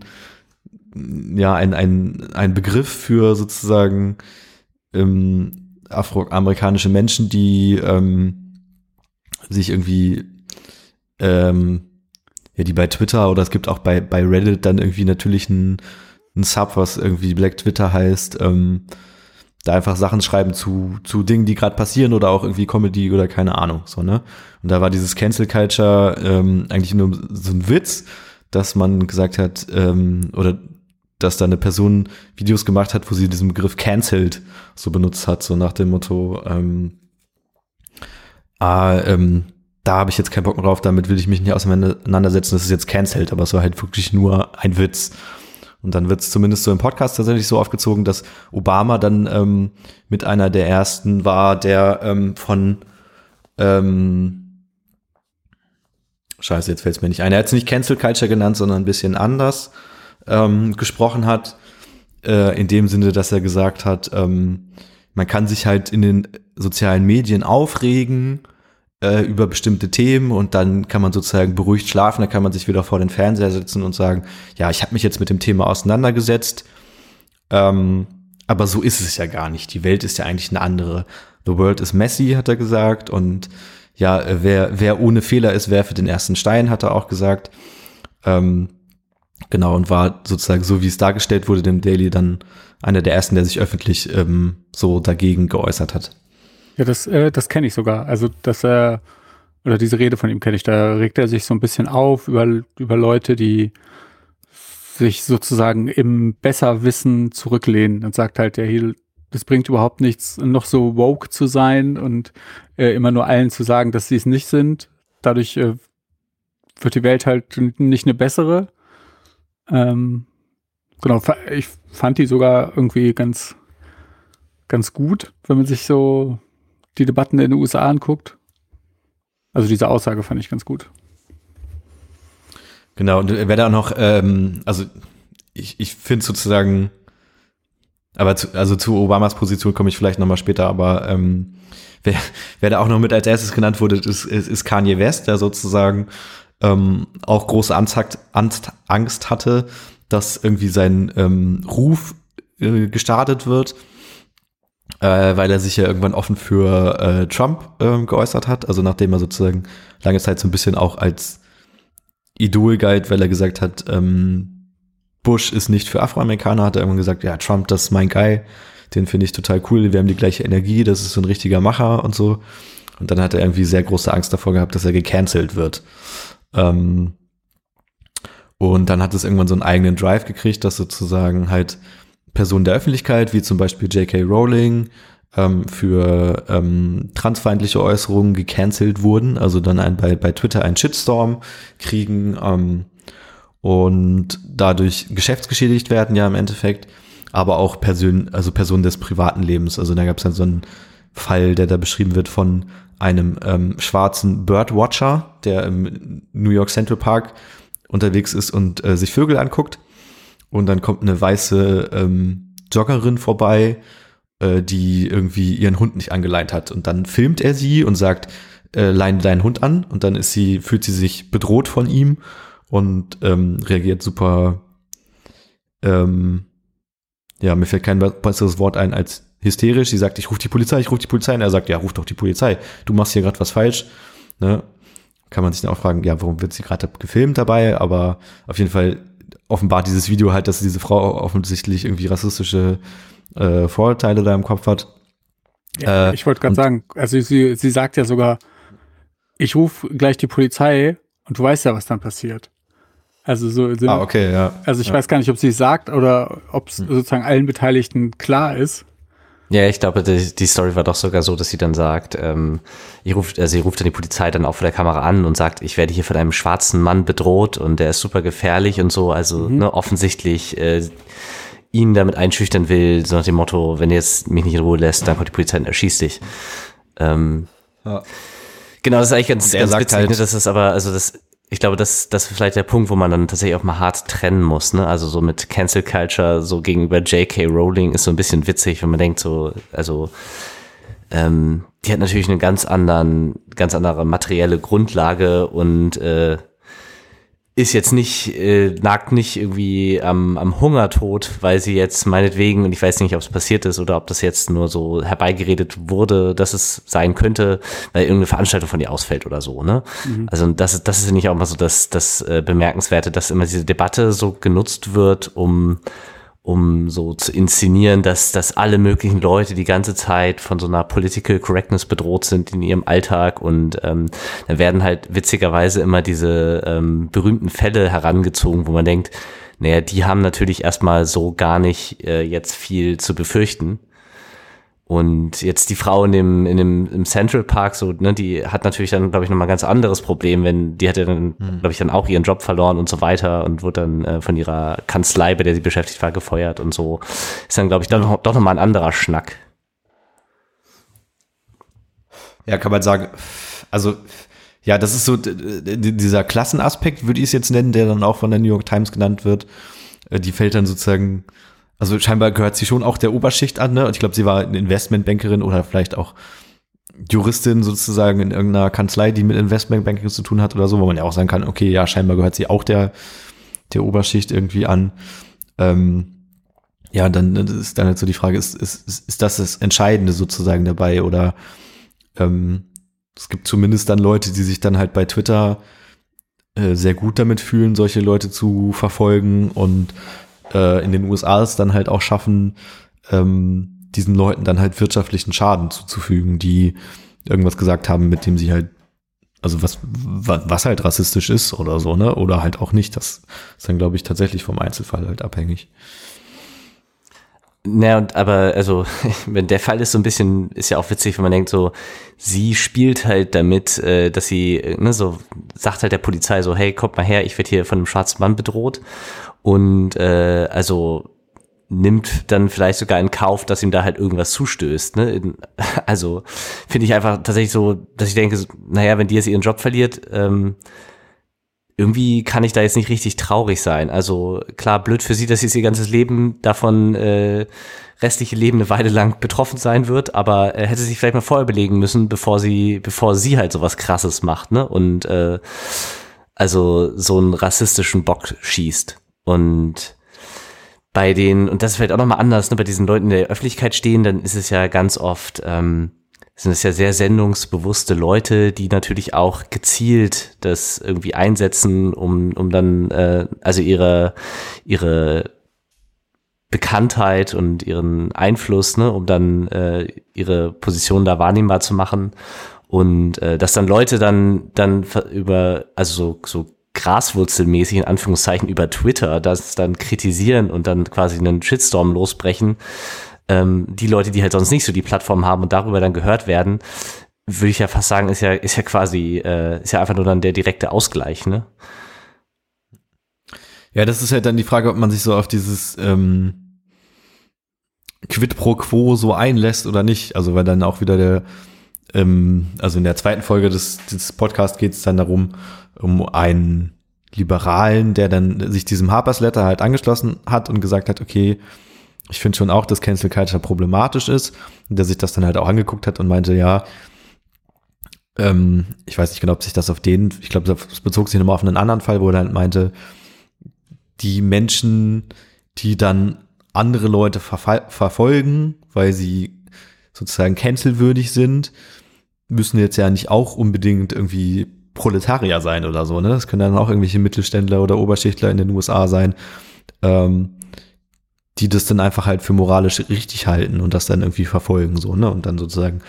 ja, ein, ein, ein Begriff für sozusagen ähm, afroamerikanische Menschen, die ähm, sich irgendwie ähm, ja, die bei Twitter oder es gibt auch bei, bei Reddit dann irgendwie natürlich ein, ein Sub, was irgendwie Black Twitter heißt, ähm, da einfach Sachen schreiben zu, zu Dingen, die gerade passieren oder auch irgendwie Comedy oder keine Ahnung, so, ne? Und da war dieses Cancel Culture ähm, eigentlich nur so ein Witz, dass man gesagt hat, ähm, oder dass da eine Person Videos gemacht hat, wo sie diesen Begriff cancelled so benutzt hat, so nach dem Motto, ähm, ah, ähm, da habe ich jetzt keinen Bock mehr drauf, damit will ich mich nicht auseinandersetzen, das ist jetzt cancelled, aber es war halt wirklich nur ein Witz. Und dann wird es zumindest so im Podcast tatsächlich so aufgezogen, dass Obama dann ähm, mit einer der ersten war, der ähm, von ähm, Scheiße, jetzt fällt es mir nicht ein. Er hat es nicht Cancel Culture genannt, sondern ein bisschen anders ähm, gesprochen hat, äh, in dem Sinne, dass er gesagt hat, ähm, man kann sich halt in den sozialen Medien aufregen äh, über bestimmte Themen und dann kann man sozusagen beruhigt schlafen, dann kann man sich wieder vor den Fernseher setzen und sagen, ja, ich habe mich jetzt mit dem Thema auseinandergesetzt, ähm, aber so ist es ja gar nicht. Die Welt ist ja eigentlich eine andere. The world is messy, hat er gesagt und ja, wer, wer ohne Fehler ist, werfe den ersten Stein, hat er auch gesagt. Ähm, Genau, und war sozusagen so, wie es dargestellt wurde, dem Daily dann einer der ersten, der sich öffentlich ähm, so dagegen geäußert hat. Ja, das, äh, das kenne ich sogar. Also, dass er, oder diese Rede von ihm kenne ich, da regt er sich so ein bisschen auf über, über Leute, die sich sozusagen im Besserwissen zurücklehnen und sagt halt, ja, hier, das bringt überhaupt nichts, noch so woke zu sein und äh, immer nur allen zu sagen, dass sie es nicht sind. Dadurch äh, wird die Welt halt nicht eine bessere. Ähm, genau, ich fand die sogar irgendwie ganz, ganz gut, wenn man sich so die Debatten in den USA anguckt. Also diese Aussage fand ich ganz gut. Genau, und wer da noch, ähm, also ich, ich finde sozusagen, aber zu, also zu Obamas Position komme ich vielleicht nochmal später, aber ähm, wer, wer da auch noch mit als erstes genannt wurde, ist, ist, ist Kanye West, der sozusagen ähm, auch große Angst, hatte, dass irgendwie sein ähm, Ruf äh, gestartet wird, äh, weil er sich ja irgendwann offen für äh, Trump äh, geäußert hat. Also nachdem er sozusagen lange Zeit so ein bisschen auch als Idol galt, weil er gesagt hat, ähm, Bush ist nicht für Afroamerikaner, hat er irgendwann gesagt, ja, Trump, das ist mein Guy, den finde ich total cool, wir haben die gleiche Energie, das ist so ein richtiger Macher und so. Und dann hat er irgendwie sehr große Angst davor gehabt, dass er gecancelt wird. Ähm, und dann hat es irgendwann so einen eigenen Drive gekriegt, dass sozusagen halt Personen der Öffentlichkeit, wie zum Beispiel J.K. Rowling, ähm, für ähm, transfeindliche Äußerungen gecancelt wurden, also dann ein, bei, bei Twitter einen Shitstorm kriegen ähm, und dadurch geschäftsgeschädigt werden, ja im Endeffekt. aber auch Person, also Personen des privaten Lebens. Also da gab es dann so einen Fall, der da beschrieben wird von einem ähm, schwarzen Birdwatcher, der im New York Central Park unterwegs ist und äh, sich Vögel anguckt. Und dann kommt eine weiße ähm, Joggerin vorbei, äh, die irgendwie ihren Hund nicht angeleint hat. Und dann filmt er sie und sagt, äh, leine deinen Hund an. Und dann ist sie, fühlt sie sich bedroht von ihm und ähm, reagiert super, ähm, ja, mir fällt kein besseres Wort ein als hysterisch. Sie sagt, ich rufe die Polizei, ich rufe die Polizei. Und er sagt, ja, ruf doch die Polizei. Du machst hier gerade was falsch. Ne? Kann man sich dann auch fragen, ja, warum wird sie gerade gefilmt dabei? Aber auf jeden Fall offenbart dieses Video halt, dass diese Frau offensichtlich irgendwie rassistische äh, Vorurteile da im Kopf hat. Ja, äh, ich wollte gerade sagen, also sie, sie sagt ja sogar, ich rufe gleich die Polizei und du weißt ja, was dann passiert. Also so, ah, okay, ja. Also ich ja. weiß gar nicht, ob sie es sagt oder ob es hm. sozusagen allen Beteiligten klar ist. Ja, ich glaube, die, die, Story war doch sogar so, dass sie dann sagt, ähm, ich ruf, also sie ruft dann die Polizei dann auch vor der Kamera an und sagt, ich werde hier von einem schwarzen Mann bedroht und der ist super gefährlich und so. Also mhm. ne, offensichtlich äh, ihn damit einschüchtern will, so nach dem Motto, wenn er jetzt mich nicht in Ruhe lässt, dann kommt die Polizei und erschießt dich. Ähm, ja. Genau, das ist eigentlich ganz, ganz witzig, halt, ne, das ist aber, also das ich glaube, das, das ist vielleicht der Punkt, wo man dann tatsächlich auch mal hart trennen muss. Ne? Also so mit Cancel Culture so gegenüber J.K. Rowling ist so ein bisschen witzig, wenn man denkt so, also ähm, die hat natürlich eine ganz anderen, ganz andere materielle Grundlage und äh, ist jetzt nicht, äh, nagt nicht irgendwie am, am Hungertod, weil sie jetzt meinetwegen, und ich weiß nicht, ob es passiert ist oder ob das jetzt nur so herbeigeredet wurde, dass es sein könnte, weil irgendeine Veranstaltung von ihr ausfällt oder so, ne? Mhm. Also das, das ist nicht auch mal so das, das äh, Bemerkenswerte, dass immer diese Debatte so genutzt wird, um um so zu inszenieren, dass, dass alle möglichen Leute die ganze Zeit von so einer Political Correctness bedroht sind in ihrem Alltag und ähm, da werden halt witzigerweise immer diese ähm, berühmten Fälle herangezogen, wo man denkt, naja, die haben natürlich erstmal so gar nicht äh, jetzt viel zu befürchten. Und jetzt die Frau in dem, in dem im Central Park, so, ne, die hat natürlich dann, glaube ich, nochmal ein ganz anderes Problem, wenn die hat ja dann, mhm. glaube ich, dann auch ihren Job verloren und so weiter und wurde dann äh, von ihrer Kanzlei, bei der sie beschäftigt war, gefeuert und so. Ist dann, glaube ich, doch, noch, doch nochmal ein anderer Schnack. Ja, kann man sagen, also, ja, das ist so dieser Klassenaspekt, würde ich es jetzt nennen, der dann auch von der New York Times genannt wird. Äh, die fällt dann sozusagen also scheinbar gehört sie schon auch der Oberschicht an, ne? Und ich glaube, sie war eine Investmentbankerin oder vielleicht auch Juristin sozusagen in irgendeiner Kanzlei, die mit Investmentbanking zu tun hat oder so, wo man ja auch sagen kann, okay, ja, scheinbar gehört sie auch der, der Oberschicht irgendwie an. Ähm, ja, dann ist dann halt so die Frage, ist, ist, ist, ist das das Entscheidende sozusagen dabei oder ähm, es gibt zumindest dann Leute, die sich dann halt bei Twitter äh, sehr gut damit fühlen, solche Leute zu verfolgen und äh, in den USA es dann halt auch schaffen, ähm, diesen Leuten dann halt wirtschaftlichen Schaden zuzufügen, die irgendwas gesagt haben, mit dem sie halt, also was, was halt rassistisch ist oder so, ne? Oder halt auch nicht. Das ist dann, glaube ich, tatsächlich vom Einzelfall halt abhängig. Naja, und aber, also, wenn der Fall ist so ein bisschen, ist ja auch witzig, wenn man denkt, so, sie spielt halt damit, äh, dass sie, ne, so, sagt halt der Polizei so, hey, kommt mal her, ich werde hier von einem schwarzen Mann bedroht und äh, also nimmt dann vielleicht sogar in Kauf, dass ihm da halt irgendwas zustößt. Ne? Also finde ich einfach tatsächlich so, dass ich denke, naja, wenn die jetzt ihren Job verliert, ähm, irgendwie kann ich da jetzt nicht richtig traurig sein. Also klar, blöd für sie, dass sie ihr ganzes Leben davon äh, restliche Leben eine Weile lang betroffen sein wird, aber äh, hätte sich vielleicht mal vorher belegen müssen, bevor sie, bevor sie halt sowas krasses macht, ne? Und äh, also so einen rassistischen Bock schießt. Und bei den, und das ist vielleicht auch nochmal anders, ne, bei diesen Leuten, die in der Öffentlichkeit stehen, dann ist es ja ganz oft, ähm, sind es ja sehr sendungsbewusste Leute, die natürlich auch gezielt das irgendwie einsetzen, um, um dann, äh, also ihre, ihre Bekanntheit und ihren Einfluss, ne, um dann äh, ihre Position da wahrnehmbar zu machen. Und äh, dass dann Leute dann, dann über, also so, so graswurzelmäßig in Anführungszeichen über Twitter das dann kritisieren und dann quasi einen Shitstorm losbrechen. Ähm, die Leute, die halt sonst nicht so die Plattform haben und darüber dann gehört werden, würde ich ja fast sagen, ist ja, ist ja quasi, äh, ist ja einfach nur dann der direkte Ausgleich, ne? Ja, das ist halt dann die Frage, ob man sich so auf dieses, ähm, quid pro quo so einlässt oder nicht. Also weil dann auch wieder der, ähm, also in der zweiten Folge des, des Podcasts geht es dann darum, um einen Liberalen, der dann sich diesem Harper's Letter halt angeschlossen hat und gesagt hat, okay, ich finde schon auch, dass Cancel Culture problematisch ist, und der sich das dann halt auch angeguckt hat und meinte, ja, ähm, ich weiß nicht genau, ob sich das auf den, ich glaube, das bezog sich nochmal auf einen anderen Fall, wo er halt meinte, die Menschen, die dann andere Leute verfolgen, weil sie sozusagen cancelwürdig sind, müssen jetzt ja nicht auch unbedingt irgendwie Proletarier sein oder so, ne? Das können dann auch irgendwelche Mittelständler oder Oberschichtler in den USA sein, ähm, die das dann einfach halt für moralisch richtig halten und das dann irgendwie verfolgen, so, ne? Und dann sozusagen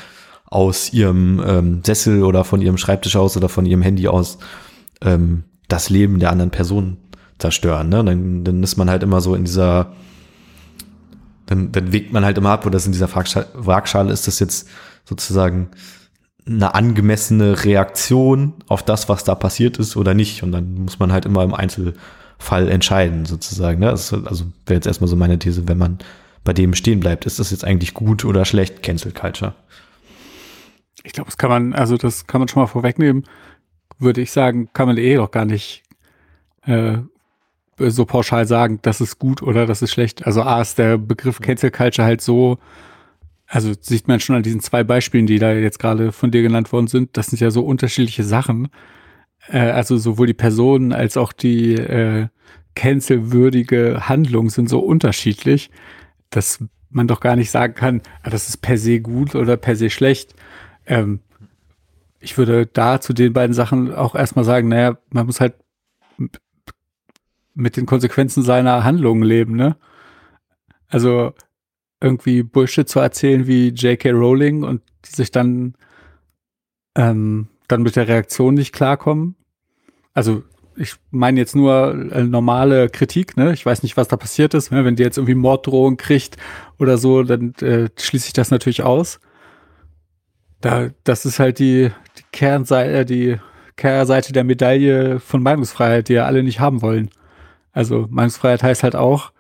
aus ihrem ähm, Sessel oder von ihrem Schreibtisch aus oder von ihrem Handy aus ähm, das Leben der anderen Person zerstören. Ne? Dann, dann ist man halt immer so in dieser, dann, dann wägt man halt immer ab, oder das in dieser Waagschale ist das jetzt sozusagen eine angemessene Reaktion auf das, was da passiert ist oder nicht. Und dann muss man halt immer im Einzelfall entscheiden, sozusagen. Ne? Also, also wäre jetzt erstmal so meine These, wenn man bei dem stehen bleibt, ist das jetzt eigentlich gut oder schlecht, Cancel Culture? Ich glaube, das kann man, also das kann man schon mal vorwegnehmen, würde ich sagen, kann man eh doch gar nicht äh, so pauschal sagen, das ist gut oder das ist schlecht. Also A ist der Begriff Cancel Culture halt so, also sieht man schon an diesen zwei Beispielen, die da jetzt gerade von dir genannt worden sind, das sind ja so unterschiedliche Sachen. Äh, also sowohl die Personen als auch die äh, cancelwürdige Handlung sind so unterschiedlich, dass man doch gar nicht sagen kann, ah, das ist per se gut oder per se schlecht. Ähm, ich würde da zu den beiden Sachen auch erstmal sagen, naja, man muss halt mit den Konsequenzen seiner Handlungen leben, ne? Also irgendwie Bullshit zu erzählen wie J.K. Rowling und sich dann ähm, dann mit der Reaktion nicht klarkommen. Also ich meine jetzt nur äh, normale Kritik, ne? Ich weiß nicht, was da passiert ist. Ne? Wenn die jetzt irgendwie Morddrohung kriegt oder so, dann äh, schließe ich das natürlich aus da, das ist halt die, die Kernseite, äh, die Kehrseite der Medaille von Meinungsfreiheit, die ja alle nicht haben wollen. Also Meinungsfreiheit heißt halt auch,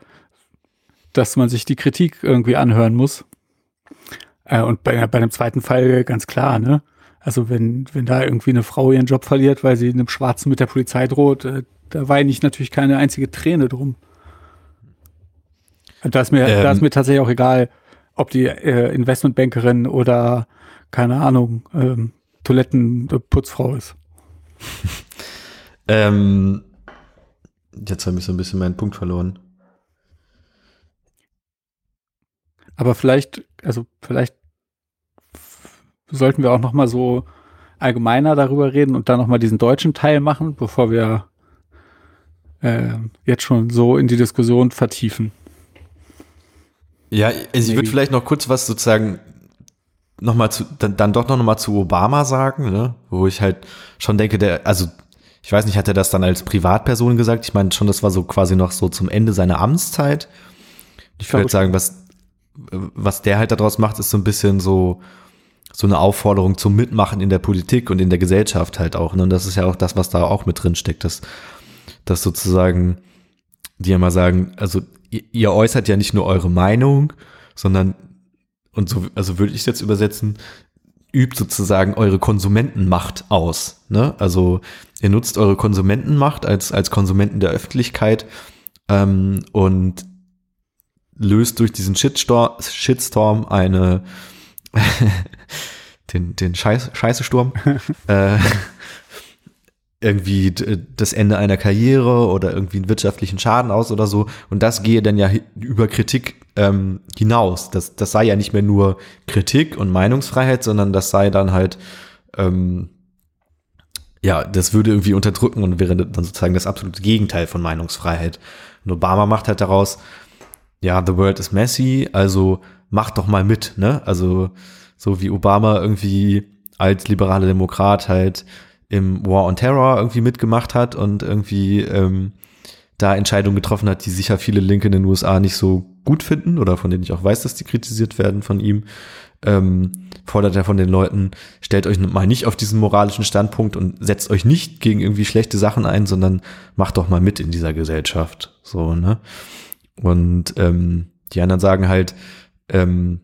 dass man sich die Kritik irgendwie anhören muss. Äh, und bei, bei einem zweiten Fall ganz klar, ne? Also wenn, wenn da irgendwie eine Frau ihren Job verliert, weil sie einem Schwarzen mit der Polizei droht, äh, da weine ich natürlich keine einzige Träne drum. Da ist mir, ähm, da ist mir tatsächlich auch egal, ob die äh, Investmentbankerin oder keine Ahnung, ähm, Toilettenputzfrau ist. ähm, jetzt habe ich so ein bisschen meinen Punkt verloren. Aber vielleicht, also vielleicht sollten wir auch noch mal so allgemeiner darüber reden und dann noch mal diesen deutschen Teil machen, bevor wir äh, jetzt schon so in die Diskussion vertiefen. Ja, also ich würde vielleicht noch kurz was sozusagen noch mal zu, dann, dann doch noch mal zu Obama sagen, ne? wo ich halt schon denke, der, also ich weiß nicht, hat er das dann als Privatperson gesagt? Ich meine schon, das war so quasi noch so zum Ende seiner Amtszeit. Ich würde sagen, was, was der halt daraus macht, ist so ein bisschen so, so eine Aufforderung zum Mitmachen in der Politik und in der Gesellschaft halt auch. Ne? Und das ist ja auch das, was da auch mit drin steckt, dass, dass sozusagen die immer sagen, also ihr, ihr äußert ja nicht nur eure Meinung, sondern und so, also würde ich es jetzt übersetzen, übt sozusagen eure Konsumentenmacht aus. Ne? Also ihr nutzt eure Konsumentenmacht als, als Konsumenten der Öffentlichkeit ähm, und löst durch diesen Shitstorm, Shitstorm eine den, den Scheiß, Scheißesturm äh, irgendwie das Ende einer Karriere oder irgendwie einen wirtschaftlichen Schaden aus oder so. Und das gehe dann ja über Kritik ähm, hinaus. Das, das sei ja nicht mehr nur Kritik und Meinungsfreiheit, sondern das sei dann halt, ähm, ja, das würde irgendwie unterdrücken und wäre dann sozusagen das absolute Gegenteil von Meinungsfreiheit. Und Obama macht halt daraus, ja, the world is messy, also macht doch mal mit, ne? Also so wie Obama irgendwie als liberaler Demokrat halt im War on Terror irgendwie mitgemacht hat und irgendwie ähm, da Entscheidungen getroffen hat, die sicher viele Linke in den USA nicht so gut finden oder von denen ich auch weiß, dass die kritisiert werden von ihm, ähm, fordert er von den Leuten, stellt euch mal nicht auf diesen moralischen Standpunkt und setzt euch nicht gegen irgendwie schlechte Sachen ein, sondern macht doch mal mit in dieser Gesellschaft. So, ne? Und ähm, die anderen sagen halt, ähm,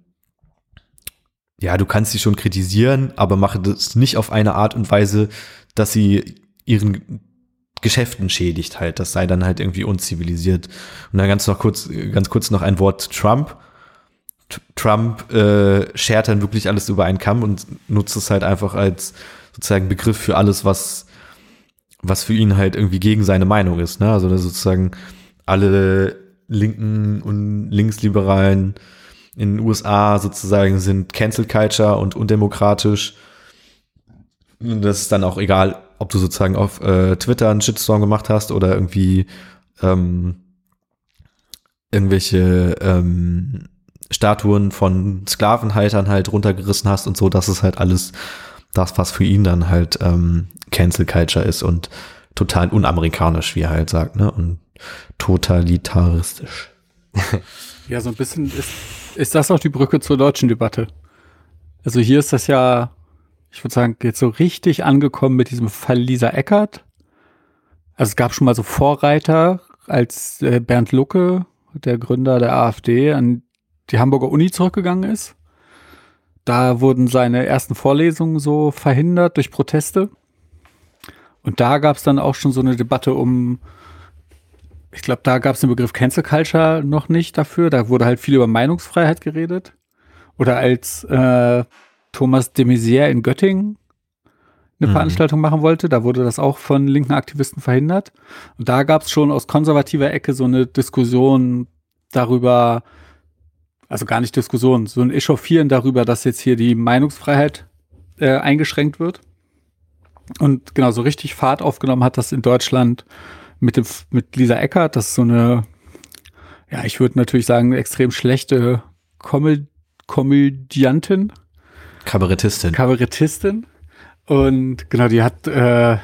ja, du kannst sie schon kritisieren, aber mache das nicht auf eine Art und Weise, dass sie ihren Geschäften schädigt halt. Das sei dann halt irgendwie unzivilisiert. Und dann ganz noch kurz, ganz kurz noch ein Wort Trump. Trump äh, schert dann wirklich alles über einen Kamm und nutzt es halt einfach als sozusagen Begriff für alles, was, was für ihn halt irgendwie gegen seine Meinung ist. Ne? Also sozusagen alle Linken und Linksliberalen in den USA sozusagen sind Cancel Culture und undemokratisch. Und das ist dann auch egal, ob du sozusagen auf äh, Twitter einen Shitstorm gemacht hast oder irgendwie ähm, irgendwelche ähm, Statuen von Sklavenhaltern halt runtergerissen hast und so, das ist halt alles das, was für ihn dann halt ähm, Cancel Culture ist und total unamerikanisch, wie er halt sagt, ne? Und totalitaristisch. Ja, so ein bisschen ist, ist das auch die Brücke zur deutschen Debatte. Also hier ist das ja, ich würde sagen, jetzt so richtig angekommen mit diesem Fall Lisa Eckert. Also es gab schon mal so Vorreiter, als äh, Bernd Lucke, der Gründer der AfD, an die Hamburger Uni zurückgegangen ist. Da wurden seine ersten Vorlesungen so verhindert durch Proteste. Und da gab es dann auch schon so eine Debatte um, ich glaube, da gab es den Begriff Cancel Culture noch nicht dafür. Da wurde halt viel über Meinungsfreiheit geredet. Oder als äh, Thomas de Maizière in Göttingen eine mhm. Veranstaltung machen wollte, da wurde das auch von linken Aktivisten verhindert. Und da gab es schon aus konservativer Ecke so eine Diskussion darüber, also gar nicht Diskussion, so ein Echauffieren darüber, dass jetzt hier die Meinungsfreiheit äh, eingeschränkt wird. Und genau so richtig Fahrt aufgenommen hat das in Deutschland mit, dem, mit Lisa Eckert. Das ist so eine, ja, ich würde natürlich sagen, extrem schlechte Komö Komödiantin. Kabarettistin. Kabarettistin. Und genau, die hat, äh,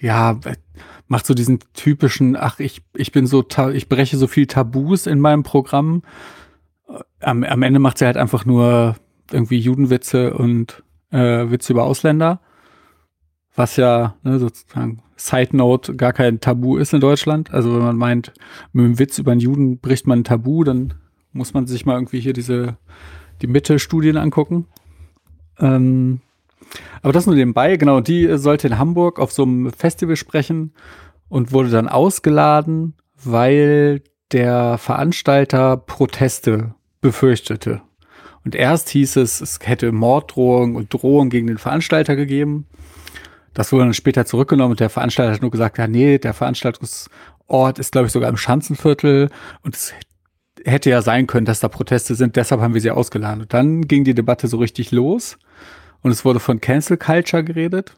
ja, macht so diesen typischen, ach, ich, ich bin so, ich breche so viel Tabus in meinem Programm am, am Ende macht sie halt einfach nur irgendwie Judenwitze und äh, Witze über Ausländer. Was ja ne, sozusagen Side Note gar kein Tabu ist in Deutschland. Also wenn man meint, mit einem Witz über einen Juden bricht man ein Tabu, dann muss man sich mal irgendwie hier diese die Mitte-Studien angucken. Ähm, aber das nur nebenbei, genau, die sollte in Hamburg auf so einem Festival sprechen und wurde dann ausgeladen, weil der Veranstalter Proteste befürchtete. Und erst hieß es, es hätte Morddrohungen und Drohungen gegen den Veranstalter gegeben. Das wurde dann später zurückgenommen und der Veranstalter hat nur gesagt, ja, nee, der Veranstaltungsort ist, glaube ich, sogar im Schanzenviertel und es hätte ja sein können, dass da Proteste sind, deshalb haben wir sie ausgeladen. Und dann ging die Debatte so richtig los und es wurde von Cancel Culture geredet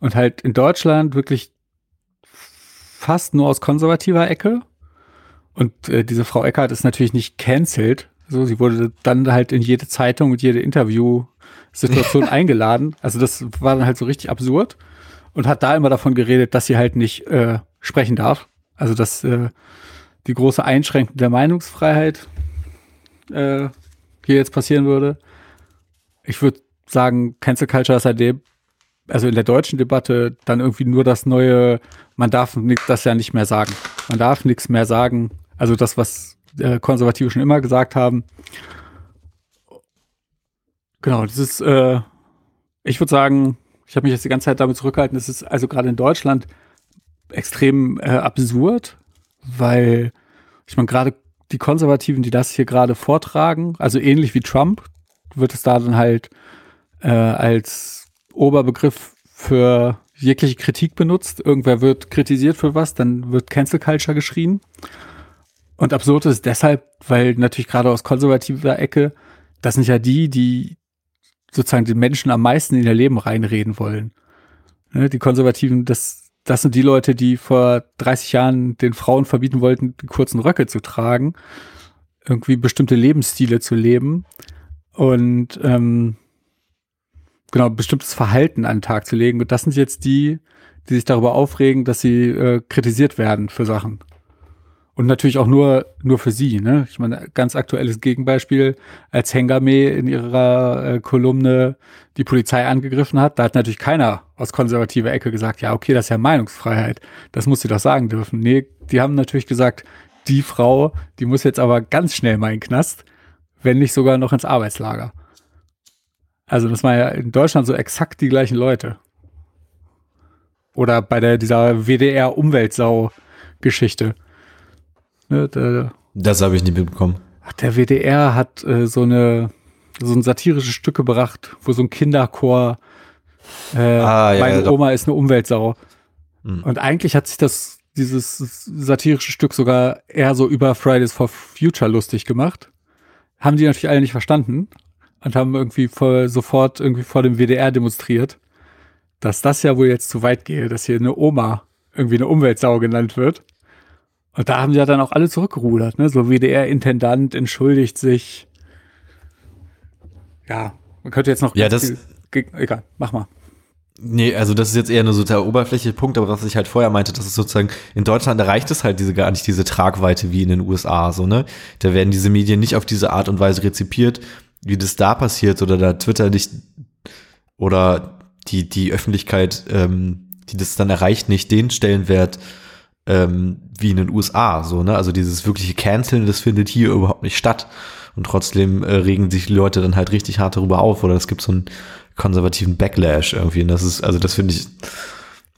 und halt in Deutschland wirklich fast nur aus konservativer Ecke und äh, diese Frau Eckert ist natürlich nicht cancelled. So, sie wurde dann halt in jede Zeitung und jede Interviewsituation eingeladen. Also das war dann halt so richtig absurd und hat da immer davon geredet, dass sie halt nicht äh, sprechen darf. Also dass äh, die große Einschränkung der Meinungsfreiheit äh, hier jetzt passieren würde. Ich würde sagen, Cancel Culture ist seitdem, also in der deutschen Debatte, dann irgendwie nur das neue, man darf das ja nicht mehr sagen. Man darf nichts mehr sagen, also das, was äh, Konservative schon immer gesagt haben. Genau, das ist, äh, ich würde sagen, ich habe mich jetzt die ganze Zeit damit zurückgehalten, es ist also gerade in Deutschland extrem äh, absurd, weil ich meine, gerade die Konservativen, die das hier gerade vortragen, also ähnlich wie Trump, wird es da dann halt äh, als Oberbegriff für jegliche Kritik benutzt. Irgendwer wird kritisiert für was, dann wird Cancel Culture geschrien. Und absurd ist deshalb, weil natürlich gerade aus konservativer Ecke, das sind ja die, die sozusagen den Menschen am meisten in ihr Leben reinreden wollen. Ne, die Konservativen, das, das sind die Leute, die vor 30 Jahren den Frauen verbieten wollten, die kurzen Röcke zu tragen, irgendwie bestimmte Lebensstile zu leben und ähm, genau bestimmtes Verhalten an den Tag zu legen. Und das sind jetzt die, die sich darüber aufregen, dass sie äh, kritisiert werden für Sachen. Und natürlich auch nur, nur für sie. Ne? Ich meine, ganz aktuelles Gegenbeispiel, als Hengame in ihrer äh, Kolumne die Polizei angegriffen hat, da hat natürlich keiner aus konservativer Ecke gesagt, ja, okay, das ist ja Meinungsfreiheit. Das muss sie doch sagen dürfen. Nee, die haben natürlich gesagt, die Frau, die muss jetzt aber ganz schnell mal in den Knast, wenn nicht sogar noch ins Arbeitslager. Also das war ja in Deutschland so exakt die gleichen Leute. Oder bei der dieser WDR-Umweltsau-Geschichte. Ne, das habe ich nicht mitbekommen. Ach, der WDR hat äh, so eine so ein satirisches Stück gebracht, wo so ein Kinderchor äh, ah, ja, meine ja, Oma ist eine Umweltsau. Mhm. Und eigentlich hat sich das dieses satirische Stück sogar eher so über Fridays for Future lustig gemacht. Haben die natürlich alle nicht verstanden und haben irgendwie vor, sofort irgendwie vor dem WDR demonstriert dass das ja wohl jetzt zu weit gehe, dass hier eine Oma irgendwie eine Umweltsau genannt wird. Und da haben sie ja dann auch alle zurückgerudert, ne? So wie der Intendant entschuldigt sich. Ja, man könnte jetzt noch. Ja, das. egal, mach mal. Nee, also das ist jetzt eher nur so der oberflächliche Punkt, aber was ich halt vorher meinte, das ist sozusagen, in Deutschland erreicht es halt diese gar nicht diese Tragweite wie in den USA, so, ne? Da werden diese Medien nicht auf diese Art und Weise rezipiert, wie das da passiert, oder da Twitter nicht, oder die, die Öffentlichkeit, ähm, die das dann erreicht, nicht den Stellenwert ähm, wie in den USA. So, ne? Also dieses wirkliche Canceln, das findet hier überhaupt nicht statt. Und trotzdem äh, regen sich die Leute dann halt richtig hart darüber auf oder es gibt so einen konservativen Backlash irgendwie. Und das ist, also das finde ich,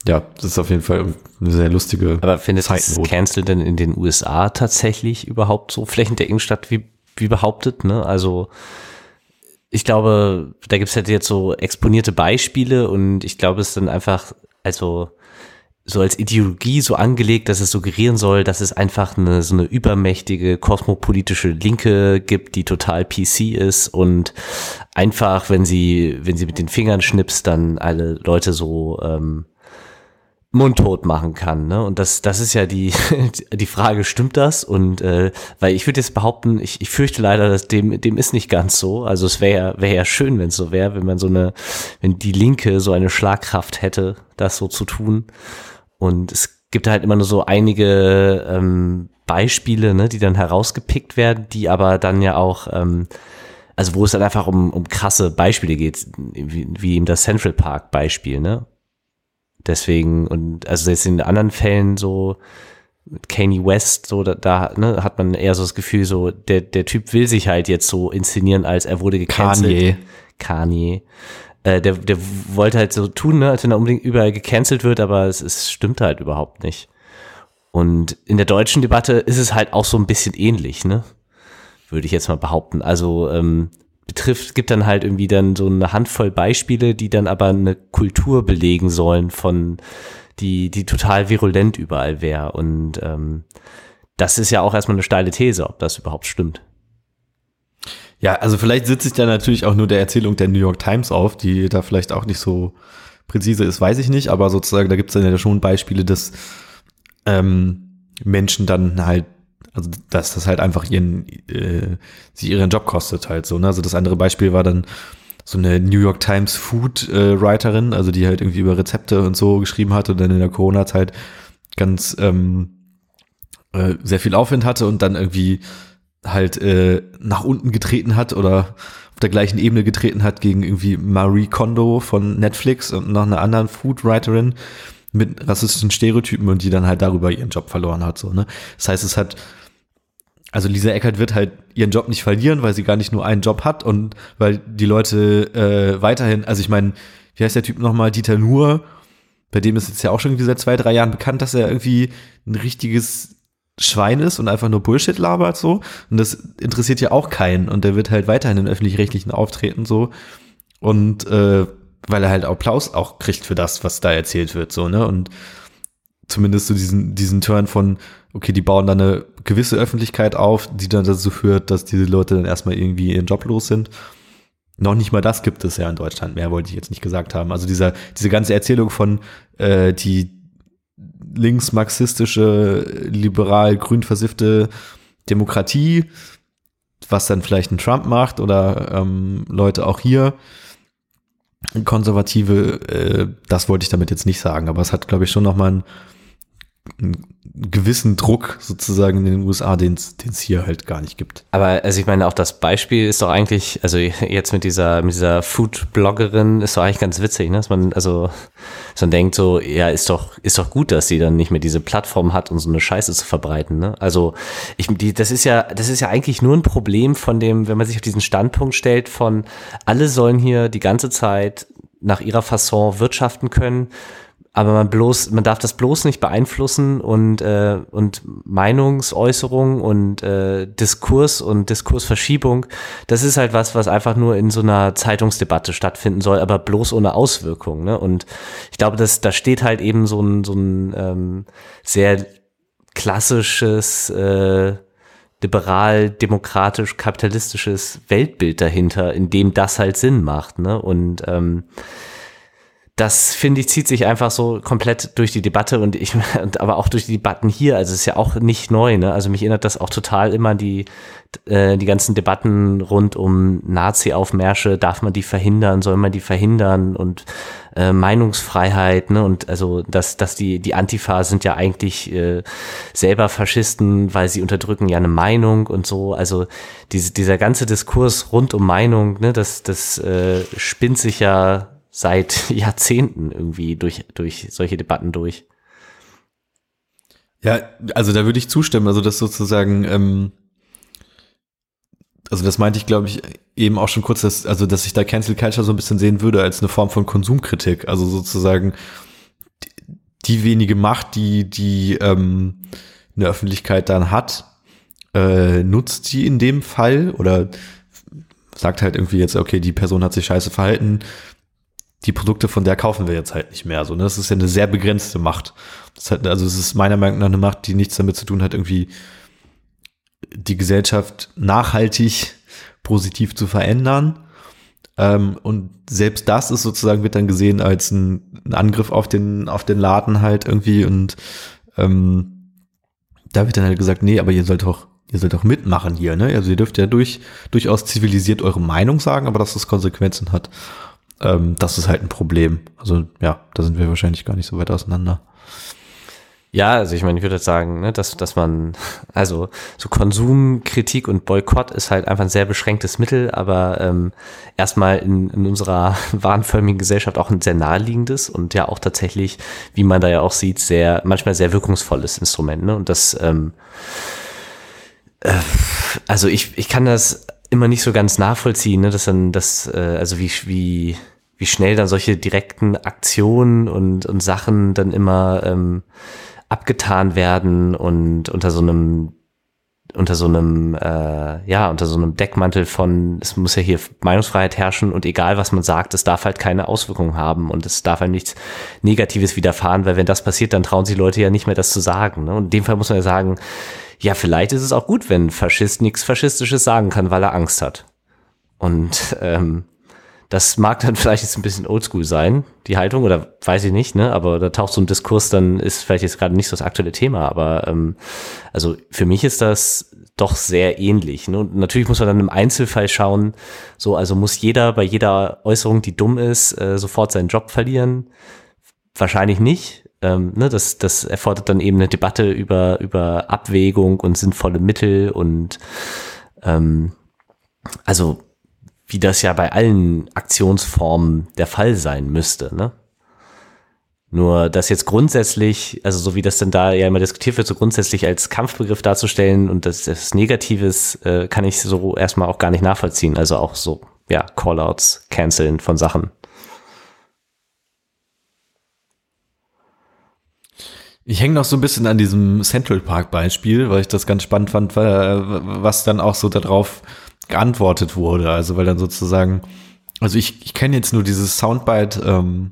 ja, das ist auf jeden Fall eine sehr lustige. Aber findet das Cancel denn in den USA tatsächlich überhaupt so flächendeckend statt, wie, wie behauptet? Ne? Also ich glaube, da gibt's halt jetzt so exponierte Beispiele und ich glaube, es ist dann einfach, also so als Ideologie so angelegt, dass es suggerieren soll, dass es einfach eine so eine übermächtige kosmopolitische Linke gibt, die total PC ist und einfach, wenn sie wenn sie mit den Fingern schnippst, dann alle Leute so ähm, mundtot machen kann. Ne? Und das, das ist ja die, die Frage, stimmt das? Und äh, weil ich würde jetzt behaupten, ich, ich fürchte leider, dass dem, dem ist nicht ganz so. Also es wäre wär ja schön, wenn es so wäre, wenn man so eine, wenn die Linke so eine Schlagkraft hätte, das so zu tun. Und es gibt halt immer nur so einige ähm, Beispiele, ne, die dann herausgepickt werden, die aber dann ja auch ähm, also wo es dann einfach um, um krasse Beispiele geht, wie, wie eben das Central Park Beispiel, ne? Deswegen, und also jetzt in anderen Fällen so, mit Kanye West, so da, da ne, hat man eher so das Gefühl, so der, der Typ will sich halt jetzt so inszenieren, als er wurde gecancelt. Kanye. Kanye. Äh, der, der wollte halt so tun, ne, als wenn er unbedingt überall gecancelt wird, aber es, es stimmt halt überhaupt nicht. Und in der deutschen Debatte ist es halt auch so ein bisschen ähnlich, ne? Würde ich jetzt mal behaupten. Also ähm, betrifft, gibt dann halt irgendwie dann so eine Handvoll Beispiele, die dann aber eine Kultur belegen sollen von die, die total virulent überall wäre. Und ähm, das ist ja auch erstmal eine steile These, ob das überhaupt stimmt. Ja, also vielleicht sitze ich da natürlich auch nur der Erzählung der New York Times auf, die da vielleicht auch nicht so präzise ist, weiß ich nicht, aber sozusagen, da gibt es dann ja schon Beispiele, dass ähm, Menschen dann halt also dass das halt einfach ihren, äh, sie ihren Job kostet halt so. Ne? Also das andere Beispiel war dann so eine New York Times Food äh, Writerin, also die halt irgendwie über Rezepte und so geschrieben hatte und dann in der Corona-Zeit ganz ähm, äh, sehr viel Aufwind hatte und dann irgendwie halt äh, nach unten getreten hat oder auf der gleichen Ebene getreten hat gegen irgendwie Marie Kondo von Netflix und noch eine anderen Food Writerin mit rassistischen Stereotypen und die dann halt darüber ihren Job verloren hat. So, ne? Das heißt, es hat also Lisa Eckert wird halt ihren Job nicht verlieren, weil sie gar nicht nur einen Job hat und weil die Leute äh, weiterhin, also ich meine, wie heißt der Typ nochmal, Dieter Nuhr, bei dem ist jetzt ja auch schon irgendwie seit zwei, drei Jahren bekannt, dass er irgendwie ein richtiges Schwein ist und einfach nur Bullshit labert so. Und das interessiert ja auch keinen. Und der wird halt weiterhin in öffentlich-rechtlichen auftreten so. Und äh, weil er halt Applaus auch kriegt für das, was da erzählt wird, so, ne? Und zumindest so diesen, diesen Turn von, okay, die bauen dann eine gewisse Öffentlichkeit auf, die dann dazu führt, dass diese Leute dann erstmal irgendwie ihren Job los sind. Noch nicht mal das gibt es ja in Deutschland mehr, wollte ich jetzt nicht gesagt haben. Also dieser, diese ganze Erzählung von äh, die linksmarxistische, liberal, grün versiffte Demokratie, was dann vielleicht ein Trump macht oder ähm, Leute auch hier, Konservative, äh, das wollte ich damit jetzt nicht sagen, aber es hat, glaube ich, schon nochmal einen einen gewissen Druck sozusagen in den USA, den es hier halt gar nicht gibt. Aber also ich meine, auch das Beispiel ist doch eigentlich, also jetzt mit dieser, mit dieser Food-Bloggerin ist doch eigentlich ganz witzig, ne? dass man, also, dass man denkt so, ja, ist doch, ist doch gut, dass sie dann nicht mehr diese Plattform hat, um so eine Scheiße zu verbreiten, ne? Also, ich, die, das ist ja, das ist ja eigentlich nur ein Problem von dem, wenn man sich auf diesen Standpunkt stellt von, alle sollen hier die ganze Zeit nach ihrer Fasson wirtschaften können aber man bloß, man darf das bloß nicht beeinflussen und äh, und Meinungsäußerung und äh, Diskurs und Diskursverschiebung, das ist halt was, was einfach nur in so einer Zeitungsdebatte stattfinden soll, aber bloß ohne Auswirkung. Ne? Und ich glaube, dass da steht halt eben so ein so ein ähm, sehr klassisches äh, liberal, demokratisch, kapitalistisches Weltbild dahinter, in dem das halt Sinn macht. Ne? Und ähm, das finde ich zieht sich einfach so komplett durch die Debatte und ich aber auch durch die Debatten hier. Also es ist ja auch nicht neu ne? Also mich erinnert das auch total immer die äh, die ganzen Debatten rund um Nazi-Aufmärsche. Darf man die verhindern? Soll man die verhindern? Und äh, Meinungsfreiheit ne? Und also dass dass die die Antifa sind ja eigentlich äh, selber Faschisten weil sie unterdrücken ja eine Meinung und so. Also diese, dieser ganze Diskurs rund um Meinung ne? Das das äh, spinnt sich ja seit Jahrzehnten irgendwie durch, durch solche Debatten durch. Ja, also da würde ich zustimmen. Also das sozusagen, ähm, also das meinte ich, glaube ich, eben auch schon kurz, dass, also dass ich da Cancel Culture so ein bisschen sehen würde als eine Form von Konsumkritik. Also sozusagen die, die wenige Macht, die die ähm, eine Öffentlichkeit dann hat, äh, nutzt die in dem Fall oder sagt halt irgendwie jetzt, okay, die Person hat sich scheiße verhalten, die Produkte von der kaufen wir jetzt halt nicht mehr. So, ne? Das ist ja eine sehr begrenzte Macht. Das hat, also es ist meiner Meinung nach eine Macht, die nichts damit zu tun hat, irgendwie die Gesellschaft nachhaltig positiv zu verändern. Ähm, und selbst das ist sozusagen, wird dann gesehen als ein, ein, Angriff auf den, auf den Laden halt irgendwie. Und ähm, da wird dann halt gesagt, nee, aber ihr sollt doch, ihr sollt doch mitmachen hier, ne? Also ihr dürft ja durch, durchaus zivilisiert eure Meinung sagen, aber dass das Konsequenzen hat ähm, das ist halt ein Problem. Also ja, da sind wir wahrscheinlich gar nicht so weit auseinander. Ja, also ich meine, ich würde sagen, ne, dass, dass man, also so Konsumkritik und Boykott ist halt einfach ein sehr beschränktes Mittel, aber ähm, erstmal in, in unserer wahnförmigen Gesellschaft auch ein sehr naheliegendes und ja auch tatsächlich, wie man da ja auch sieht, sehr, manchmal sehr wirkungsvolles Instrument. Ne? Und das, ähm, äh, also ich, ich kann das immer nicht so ganz nachvollziehen, ne, dass dann das, äh, also wie, wie, wie schnell dann solche direkten Aktionen und, und Sachen dann immer ähm, abgetan werden und unter so einem unter so einem äh, ja unter so einem Deckmantel von es muss ja hier Meinungsfreiheit herrschen und egal was man sagt es darf halt keine Auswirkungen haben und es darf halt nichts Negatives widerfahren weil wenn das passiert dann trauen sich Leute ja nicht mehr das zu sagen ne? und in dem Fall muss man ja sagen ja, vielleicht ist es auch gut, wenn ein Faschist nichts Faschistisches sagen kann, weil er Angst hat. Und ähm, das mag dann vielleicht jetzt ein bisschen oldschool sein, die Haltung, oder weiß ich nicht, ne? Aber da taucht so ein Diskurs, dann ist vielleicht jetzt gerade nicht so das aktuelle Thema. Aber ähm, also für mich ist das doch sehr ähnlich. Ne? Und natürlich muss man dann im Einzelfall schauen, so, also muss jeder bei jeder Äußerung, die dumm ist, äh, sofort seinen Job verlieren. Wahrscheinlich nicht. Ähm, ne, das, das erfordert dann eben eine Debatte über, über Abwägung und sinnvolle Mittel und ähm, also wie das ja bei allen Aktionsformen der Fall sein müsste. Ne? Nur das jetzt grundsätzlich, also so wie das denn da ja immer diskutiert wird, so grundsätzlich als Kampfbegriff darzustellen und das, das Negatives äh, kann ich so erstmal auch gar nicht nachvollziehen. Also auch so, ja, Callouts, Canceln von Sachen. Ich hänge noch so ein bisschen an diesem Central Park Beispiel, weil ich das ganz spannend fand, was dann auch so darauf geantwortet wurde. Also weil dann sozusagen, also ich, ich kenne jetzt nur dieses Soundbite ähm,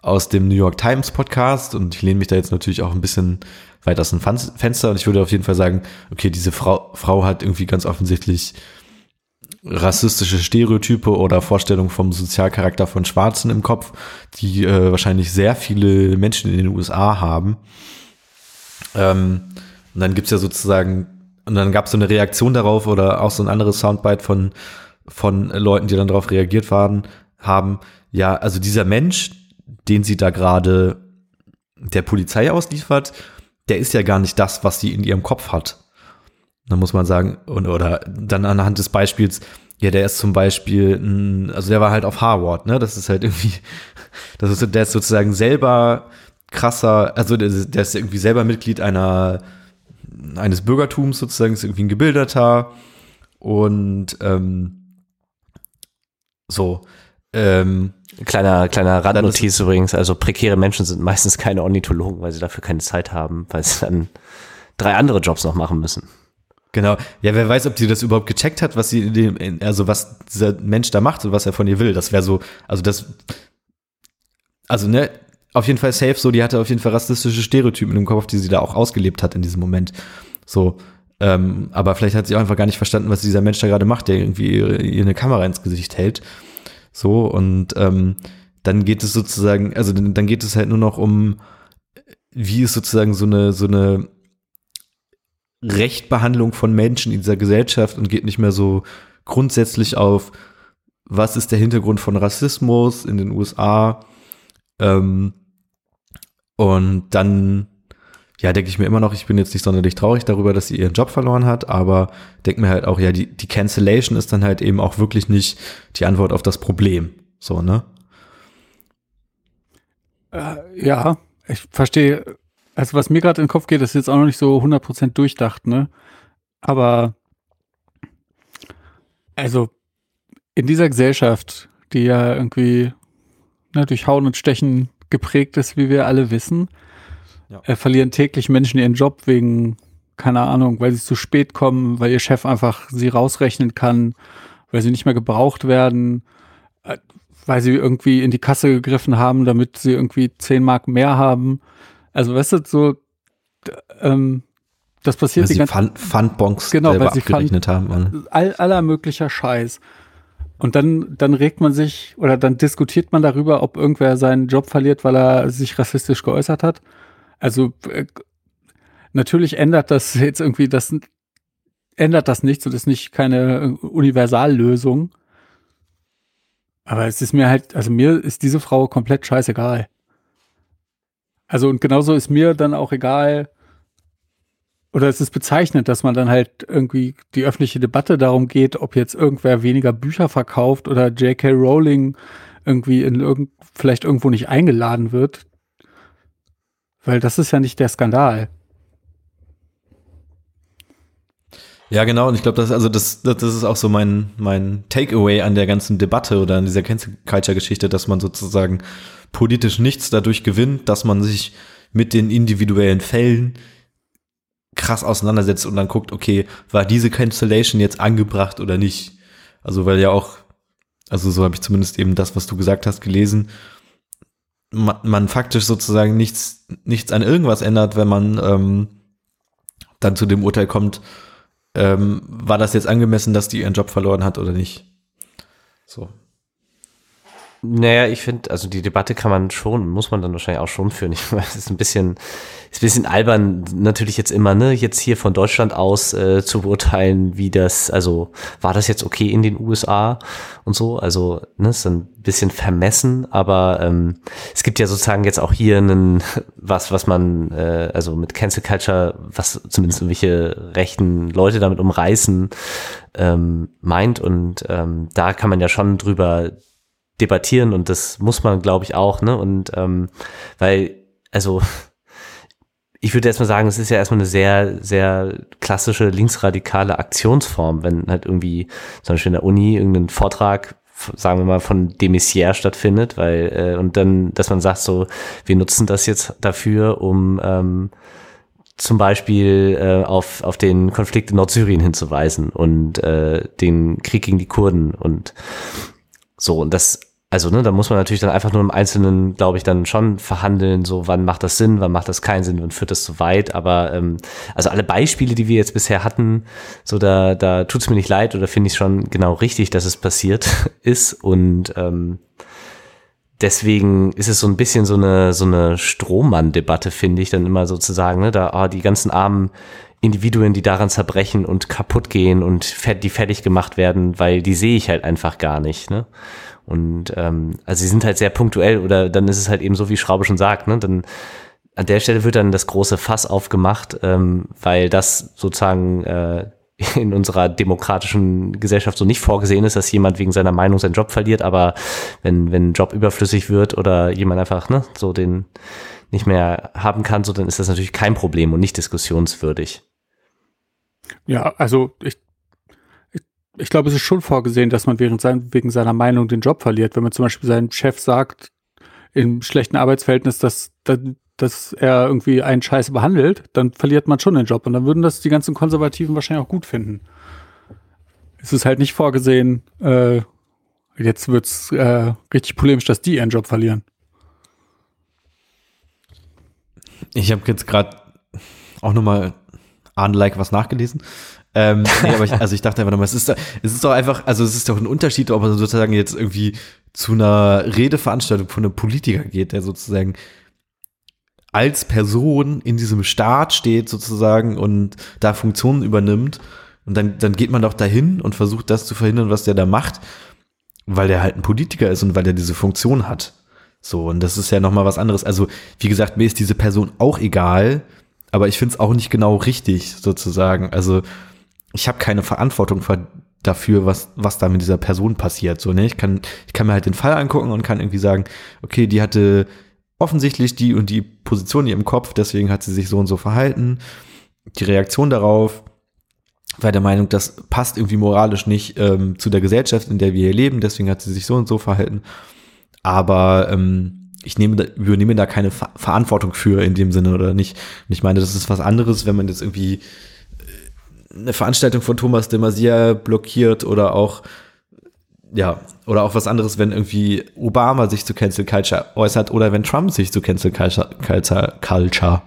aus dem New York Times Podcast und ich lehne mich da jetzt natürlich auch ein bisschen weit aus dem Fenster und ich würde auf jeden Fall sagen, okay, diese Frau, Frau hat irgendwie ganz offensichtlich rassistische Stereotype oder Vorstellungen vom Sozialcharakter von Schwarzen im Kopf, die äh, wahrscheinlich sehr viele Menschen in den USA haben. Ähm, und dann gibt's ja sozusagen, und dann gab's so eine Reaktion darauf oder auch so ein anderes Soundbite von, von Leuten, die dann darauf reagiert waren, haben, ja, also dieser Mensch, den sie da gerade der Polizei ausliefert, der ist ja gar nicht das, was sie in ihrem Kopf hat. Dann muss man sagen, und, oder dann anhand des Beispiels, ja, der ist zum Beispiel, also der war halt auf Harvard, ne? Das ist halt irgendwie, das ist, der ist sozusagen selber krasser, also der, der ist irgendwie selber Mitglied einer, eines Bürgertums sozusagen, ist irgendwie ein Gebildeter und ähm, so. Ähm, Kleiner, kleiner Randnotiz übrigens, also prekäre Menschen sind meistens keine Ornithologen, weil sie dafür keine Zeit haben, weil sie dann drei andere Jobs noch machen müssen. Genau. Ja, wer weiß, ob sie das überhaupt gecheckt hat, was sie, dem, also was dieser Mensch da macht und was er von ihr will. Das wäre so, also das, also ne, auf jeden Fall safe so, die hatte auf jeden Fall rassistische Stereotypen im Kopf, die sie da auch ausgelebt hat in diesem Moment. So, ähm, aber vielleicht hat sie auch einfach gar nicht verstanden, was dieser Mensch da gerade macht, der irgendwie ihr eine Kamera ins Gesicht hält. So, und ähm, dann geht es sozusagen, also dann geht es halt nur noch um, wie ist sozusagen so eine, so eine Rechtbehandlung von Menschen in dieser Gesellschaft und geht nicht mehr so grundsätzlich auf, was ist der Hintergrund von Rassismus in den USA. Ähm, und dann, ja, denke ich mir immer noch, ich bin jetzt nicht sonderlich traurig darüber, dass sie ihren Job verloren hat, aber denke mir halt auch, ja, die, die Cancellation ist dann halt eben auch wirklich nicht die Antwort auf das Problem. So, ne? Äh, ja, ich verstehe also was mir gerade in den Kopf geht, ist jetzt auch noch nicht so 100% durchdacht, ne? Aber also in dieser Gesellschaft, die ja irgendwie ne, durch Hauen und Stechen geprägt ist, wie wir alle wissen, ja. äh, verlieren täglich Menschen ihren Job wegen, keine Ahnung, weil sie zu spät kommen, weil ihr Chef einfach sie rausrechnen kann, weil sie nicht mehr gebraucht werden, äh, weil sie irgendwie in die Kasse gegriffen haben, damit sie irgendwie 10 Mark mehr haben. Also weißt du, so ähm, das passiert weil die ganze Fun Fundbonks genau, weil sie abgerechnet haben. All, aller möglicher Scheiß. Und dann, dann regt man sich oder dann diskutiert man darüber, ob irgendwer seinen Job verliert, weil er sich rassistisch geäußert hat. Also äh, natürlich ändert das jetzt irgendwie das ändert das nichts und ist nicht keine Universallösung. Aber es ist mir halt, also mir ist diese Frau komplett scheißegal. Also und genauso ist mir dann auch egal, oder es ist bezeichnend, dass man dann halt irgendwie die öffentliche Debatte darum geht, ob jetzt irgendwer weniger Bücher verkauft oder J.K. Rowling irgendwie in irgend, vielleicht irgendwo nicht eingeladen wird. Weil das ist ja nicht der Skandal. Ja, genau. Und ich glaube, das, also das, das ist auch so mein, mein Takeaway an der ganzen Debatte oder an dieser Cancel Culture Geschichte, dass man sozusagen politisch nichts dadurch gewinnt, dass man sich mit den individuellen Fällen krass auseinandersetzt und dann guckt, okay, war diese Cancellation jetzt angebracht oder nicht? Also, weil ja auch, also so habe ich zumindest eben das, was du gesagt hast, gelesen, man, man faktisch sozusagen nichts, nichts an irgendwas ändert, wenn man ähm, dann zu dem Urteil kommt, ähm, war das jetzt angemessen, dass die ihren Job verloren hat oder nicht? So. Naja, ich finde, also die Debatte kann man schon, muss man dann wahrscheinlich auch schon führen. Ich weiß, es ist ein bisschen, ist ein bisschen albern, natürlich jetzt immer, ne, jetzt hier von Deutschland aus äh, zu beurteilen, wie das, also war das jetzt okay in den USA und so. Also, ne, ist ein bisschen vermessen, aber ähm, es gibt ja sozusagen jetzt auch hier einen, was, was man, äh, also mit Cancel Culture, was zumindest irgendwelche rechten Leute damit umreißen, ähm, meint. Und ähm, da kann man ja schon drüber debattieren und das muss man, glaube ich, auch, ne? Und ähm, weil, also ich würde erstmal sagen, es ist ja erstmal eine sehr, sehr klassische linksradikale Aktionsform, wenn halt irgendwie zum Beispiel in der Uni irgendein Vortrag, sagen wir mal, von de Maizière stattfindet, weil, äh, und dann, dass man sagt, so, wir nutzen das jetzt dafür, um ähm, zum Beispiel äh, auf, auf den Konflikt in Nordsyrien hinzuweisen und äh, den Krieg gegen die Kurden und so, und das, also, ne, da muss man natürlich dann einfach nur im Einzelnen, glaube ich, dann schon verhandeln, so wann macht das Sinn, wann macht das keinen Sinn und führt das zu weit. Aber ähm, also alle Beispiele, die wir jetzt bisher hatten, so da, da tut es mir nicht leid oder finde ich schon genau richtig, dass es passiert ist. Und ähm, deswegen ist es so ein bisschen so eine, so eine Strohmann-Debatte, finde ich, dann immer sozusagen, ne, da, oh, die ganzen armen Individuen, die daran zerbrechen und kaputt gehen und die fertig gemacht werden, weil die sehe ich halt einfach gar nicht. Ne? Und ähm, also sie sind halt sehr punktuell oder dann ist es halt eben so, wie Schraube schon sagt, ne? Dann an der Stelle wird dann das große Fass aufgemacht, ähm, weil das sozusagen äh, in unserer demokratischen Gesellschaft so nicht vorgesehen ist, dass jemand wegen seiner Meinung seinen Job verliert, aber wenn, wenn ein Job überflüssig wird oder jemand einfach ne, so den nicht mehr haben kann, so dann ist das natürlich kein Problem und nicht diskussionswürdig. Ja, also ich, ich, ich glaube, es ist schon vorgesehen, dass man während sein, wegen seiner Meinung den Job verliert. Wenn man zum Beispiel seinem Chef sagt, im schlechten Arbeitsverhältnis, dass, dass er irgendwie einen Scheiß behandelt, dann verliert man schon den Job. Und dann würden das die ganzen Konservativen wahrscheinlich auch gut finden. Es ist halt nicht vorgesehen, äh, jetzt wird's äh, richtig polemisch, dass die ihren Job verlieren. Ich habe jetzt gerade auch nochmal unlike was nachgelesen. Ähm, nee, aber ich, also ich dachte einfach nochmal, es ist, es ist doch einfach, also es ist doch ein Unterschied, ob man sozusagen jetzt irgendwie zu einer Redeveranstaltung von einem Politiker geht, der sozusagen als Person in diesem Staat steht sozusagen und da Funktionen übernimmt. Und dann, dann geht man doch dahin und versucht das zu verhindern, was der da macht, weil der halt ein Politiker ist und weil der diese Funktion hat. So, und das ist ja nochmal was anderes. Also, wie gesagt, mir ist diese Person auch egal, aber ich finde es auch nicht genau richtig, sozusagen. Also, ich habe keine Verantwortung dafür, was, was da mit dieser Person passiert. So, ne? Ich kann, ich kann mir halt den Fall angucken und kann irgendwie sagen, okay, die hatte offensichtlich die und die Position in ihrem Kopf, deswegen hat sie sich so und so verhalten. Die Reaktion darauf war der Meinung, das passt irgendwie moralisch nicht ähm, zu der Gesellschaft, in der wir hier leben, deswegen hat sie sich so und so verhalten. Aber ähm, ich nehme da, übernehme da keine Ver Verantwortung für in dem Sinne oder nicht. Und ich meine, das ist was anderes, wenn man jetzt irgendwie äh, eine Veranstaltung von Thomas de Maizière blockiert oder auch ja, oder auch was anderes, wenn irgendwie Obama sich zu Cancel Culture äußert oder wenn Trump sich zu Cancel Culture, Culture, Culture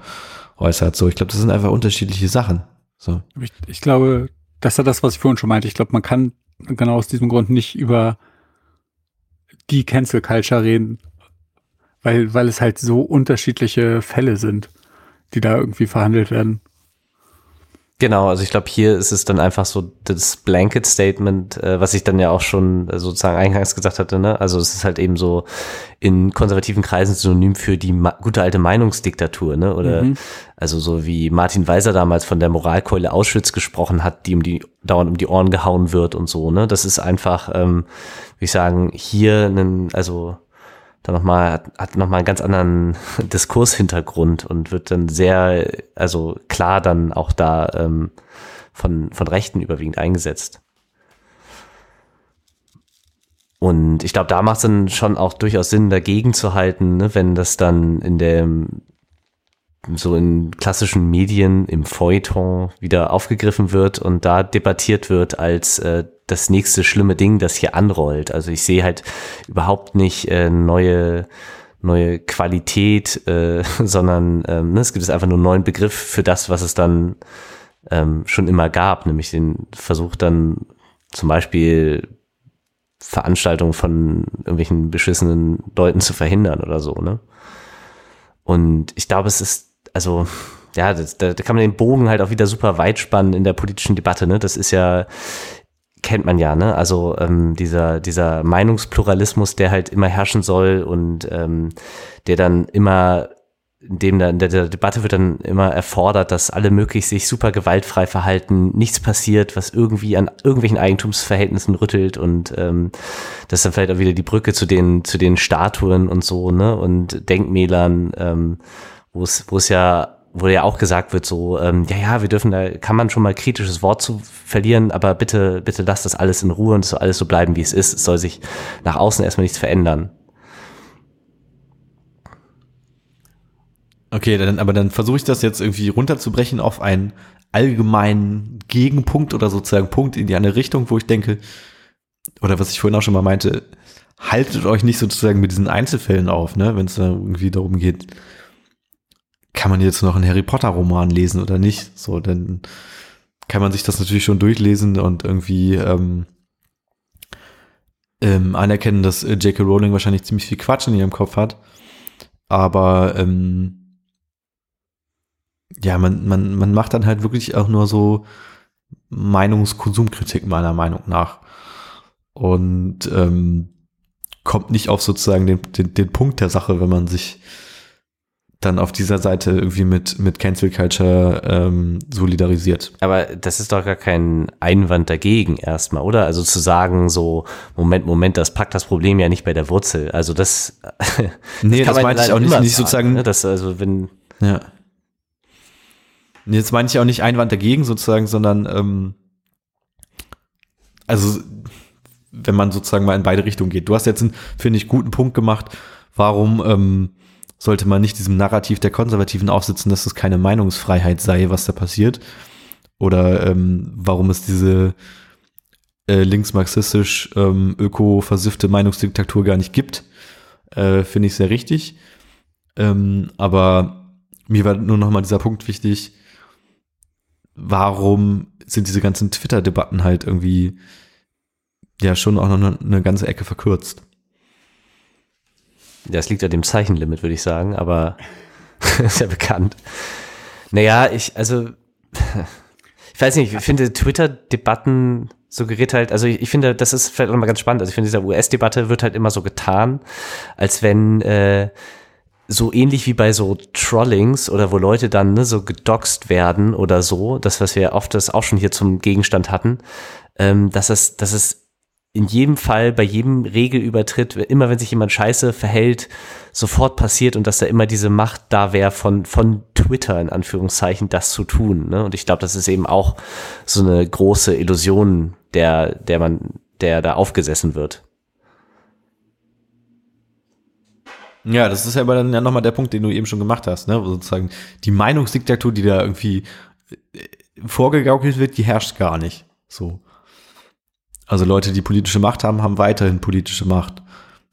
äußert. So, ich glaube, das sind einfach unterschiedliche Sachen. So. Ich, ich glaube, das ist das, was ich vorhin schon meinte. Ich glaube, man kann genau aus diesem Grund nicht über die Cancel Culture reden, weil, weil es halt so unterschiedliche Fälle sind, die da irgendwie verhandelt werden. Genau, also ich glaube, hier ist es dann einfach so das Blanket Statement, äh, was ich dann ja auch schon äh, sozusagen eingangs gesagt hatte, ne? Also es ist halt eben so in konservativen Kreisen synonym für die gute alte Meinungsdiktatur, ne? Oder mhm. also so wie Martin Weiser damals von der Moralkeule Auschwitz gesprochen hat, die um die dauernd um die Ohren gehauen wird und so, ne? Das ist einfach, ähm, wie ich sagen, hier einen, also dann nochmal, hat, hat nochmal einen ganz anderen Diskurshintergrund und wird dann sehr, also klar dann auch da ähm, von, von Rechten überwiegend eingesetzt. Und ich glaube, da macht es dann schon auch durchaus Sinn, dagegen zu halten, ne, wenn das dann in dem so in klassischen Medien im Feuilleton wieder aufgegriffen wird und da debattiert wird als äh, das nächste schlimme Ding, das hier anrollt. Also ich sehe halt überhaupt nicht äh, neue neue Qualität, äh, sondern ähm, ne, es gibt einfach nur einen neuen Begriff für das, was es dann ähm, schon immer gab, nämlich den Versuch dann zum Beispiel Veranstaltungen von irgendwelchen beschissenen Leuten zu verhindern oder so, ne? Und ich glaube, es ist also ja, da, da kann man den Bogen halt auch wieder super weit spannen in der politischen Debatte. Ne? Das ist ja, kennt man ja, ne? Also ähm, dieser, dieser Meinungspluralismus, der halt immer herrschen soll und ähm, der dann immer, in dem da in der, der Debatte wird dann immer erfordert, dass alle möglichst sich super gewaltfrei verhalten, nichts passiert, was irgendwie an irgendwelchen Eigentumsverhältnissen rüttelt und ähm, das ist dann vielleicht auch wieder die Brücke zu den, zu den Statuen und so, ne? Und Denkmälern. Ähm, wo es, wo es ja wo ja auch gesagt wird, so, ähm, ja, ja, wir dürfen, da kann man schon mal kritisches Wort zu verlieren, aber bitte, bitte lasst das alles in Ruhe und es soll alles so bleiben, wie es ist. Es soll sich nach außen erstmal nichts verändern. Okay, dann, aber dann versuche ich das jetzt irgendwie runterzubrechen auf einen allgemeinen Gegenpunkt oder sozusagen Punkt in die andere Richtung, wo ich denke, oder was ich vorhin auch schon mal meinte, haltet euch nicht sozusagen mit diesen Einzelfällen auf, ne, wenn es da irgendwie darum geht, kann man jetzt noch einen Harry Potter Roman lesen oder nicht? So, dann kann man sich das natürlich schon durchlesen und irgendwie ähm, ähm, anerkennen, dass äh, J.K. Rowling wahrscheinlich ziemlich viel Quatsch in ihrem Kopf hat. Aber ähm, ja, man, man, man macht dann halt wirklich auch nur so Meinungskonsumkritik meiner Meinung nach. Und ähm, kommt nicht auf sozusagen den, den, den Punkt der Sache, wenn man sich dann auf dieser Seite irgendwie mit, mit Cancel Culture ähm, solidarisiert. Aber das ist doch gar kein Einwand dagegen erstmal, oder? Also zu sagen, so, Moment, Moment, das packt das Problem ja nicht bei der Wurzel. Also das. nee, das, das meinte ich auch nicht, nicht sozusagen. Ne? Das, also wenn. Ja. Jetzt meine ich auch nicht Einwand dagegen sozusagen, sondern ähm, also wenn man sozusagen mal in beide Richtungen geht. Du hast jetzt einen, finde ich, guten Punkt gemacht, warum ähm, sollte man nicht diesem Narrativ der Konservativen aufsitzen, dass es keine Meinungsfreiheit sei, was da passiert. Oder ähm, warum es diese äh, linksmarxistisch ähm, öko-versiffte Meinungsdiktatur gar nicht gibt. Äh, Finde ich sehr richtig. Ähm, aber mir war nur noch mal dieser Punkt wichtig, warum sind diese ganzen Twitter-Debatten halt irgendwie ja schon auch noch eine ganze Ecke verkürzt. Das liegt an dem Zeichenlimit, würde ich sagen, aber ist ja bekannt. Naja, ich, also, ich weiß nicht, ich finde Twitter-Debatten suggeriert halt, also ich, ich, finde, das ist vielleicht auch mal ganz spannend. Also ich finde, dieser US-Debatte wird halt immer so getan, als wenn äh, so ähnlich wie bei so Trollings oder wo Leute dann ne, so gedoxt werden oder so, das, was wir oft das auch schon hier zum Gegenstand hatten, ähm, dass es, dass es in jedem Fall, bei jedem Regelübertritt, immer wenn sich jemand scheiße verhält, sofort passiert und dass da immer diese Macht da wäre von, von Twitter in Anführungszeichen, das zu tun. Ne? Und ich glaube, das ist eben auch so eine große Illusion, der, der man, der da aufgesessen wird. Ja, das ist ja aber dann ja nochmal der Punkt, den du eben schon gemacht hast, ne? Wo sozusagen die Meinungsdiktatur, die da irgendwie äh, vorgegaukelt wird, die herrscht gar nicht. So. Also Leute, die politische Macht haben, haben weiterhin politische Macht.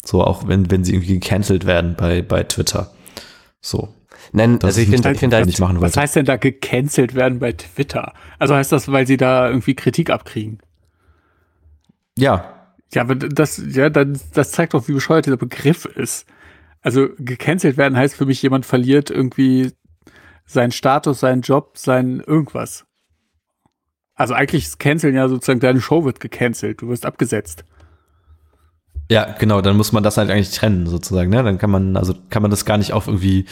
So, auch wenn, wenn sie irgendwie gecancelt werden bei, bei Twitter. So. Nein, das also ich finde, ich finde halt, nicht machen was heißt denn da gecancelt werden bei Twitter? Also heißt das, weil sie da irgendwie Kritik abkriegen? Ja. Ja, aber das, ja, das, das zeigt doch, wie bescheuert dieser Begriff ist. Also gecancelt werden heißt für mich, jemand verliert irgendwie seinen Status, seinen Job, sein irgendwas. Also eigentlich ist Canceln ja sozusagen, deine Show wird gecancelt, du wirst abgesetzt. Ja, genau, dann muss man das halt eigentlich trennen, sozusagen, ne? Dann kann man, also kann man das gar nicht auf irgendwie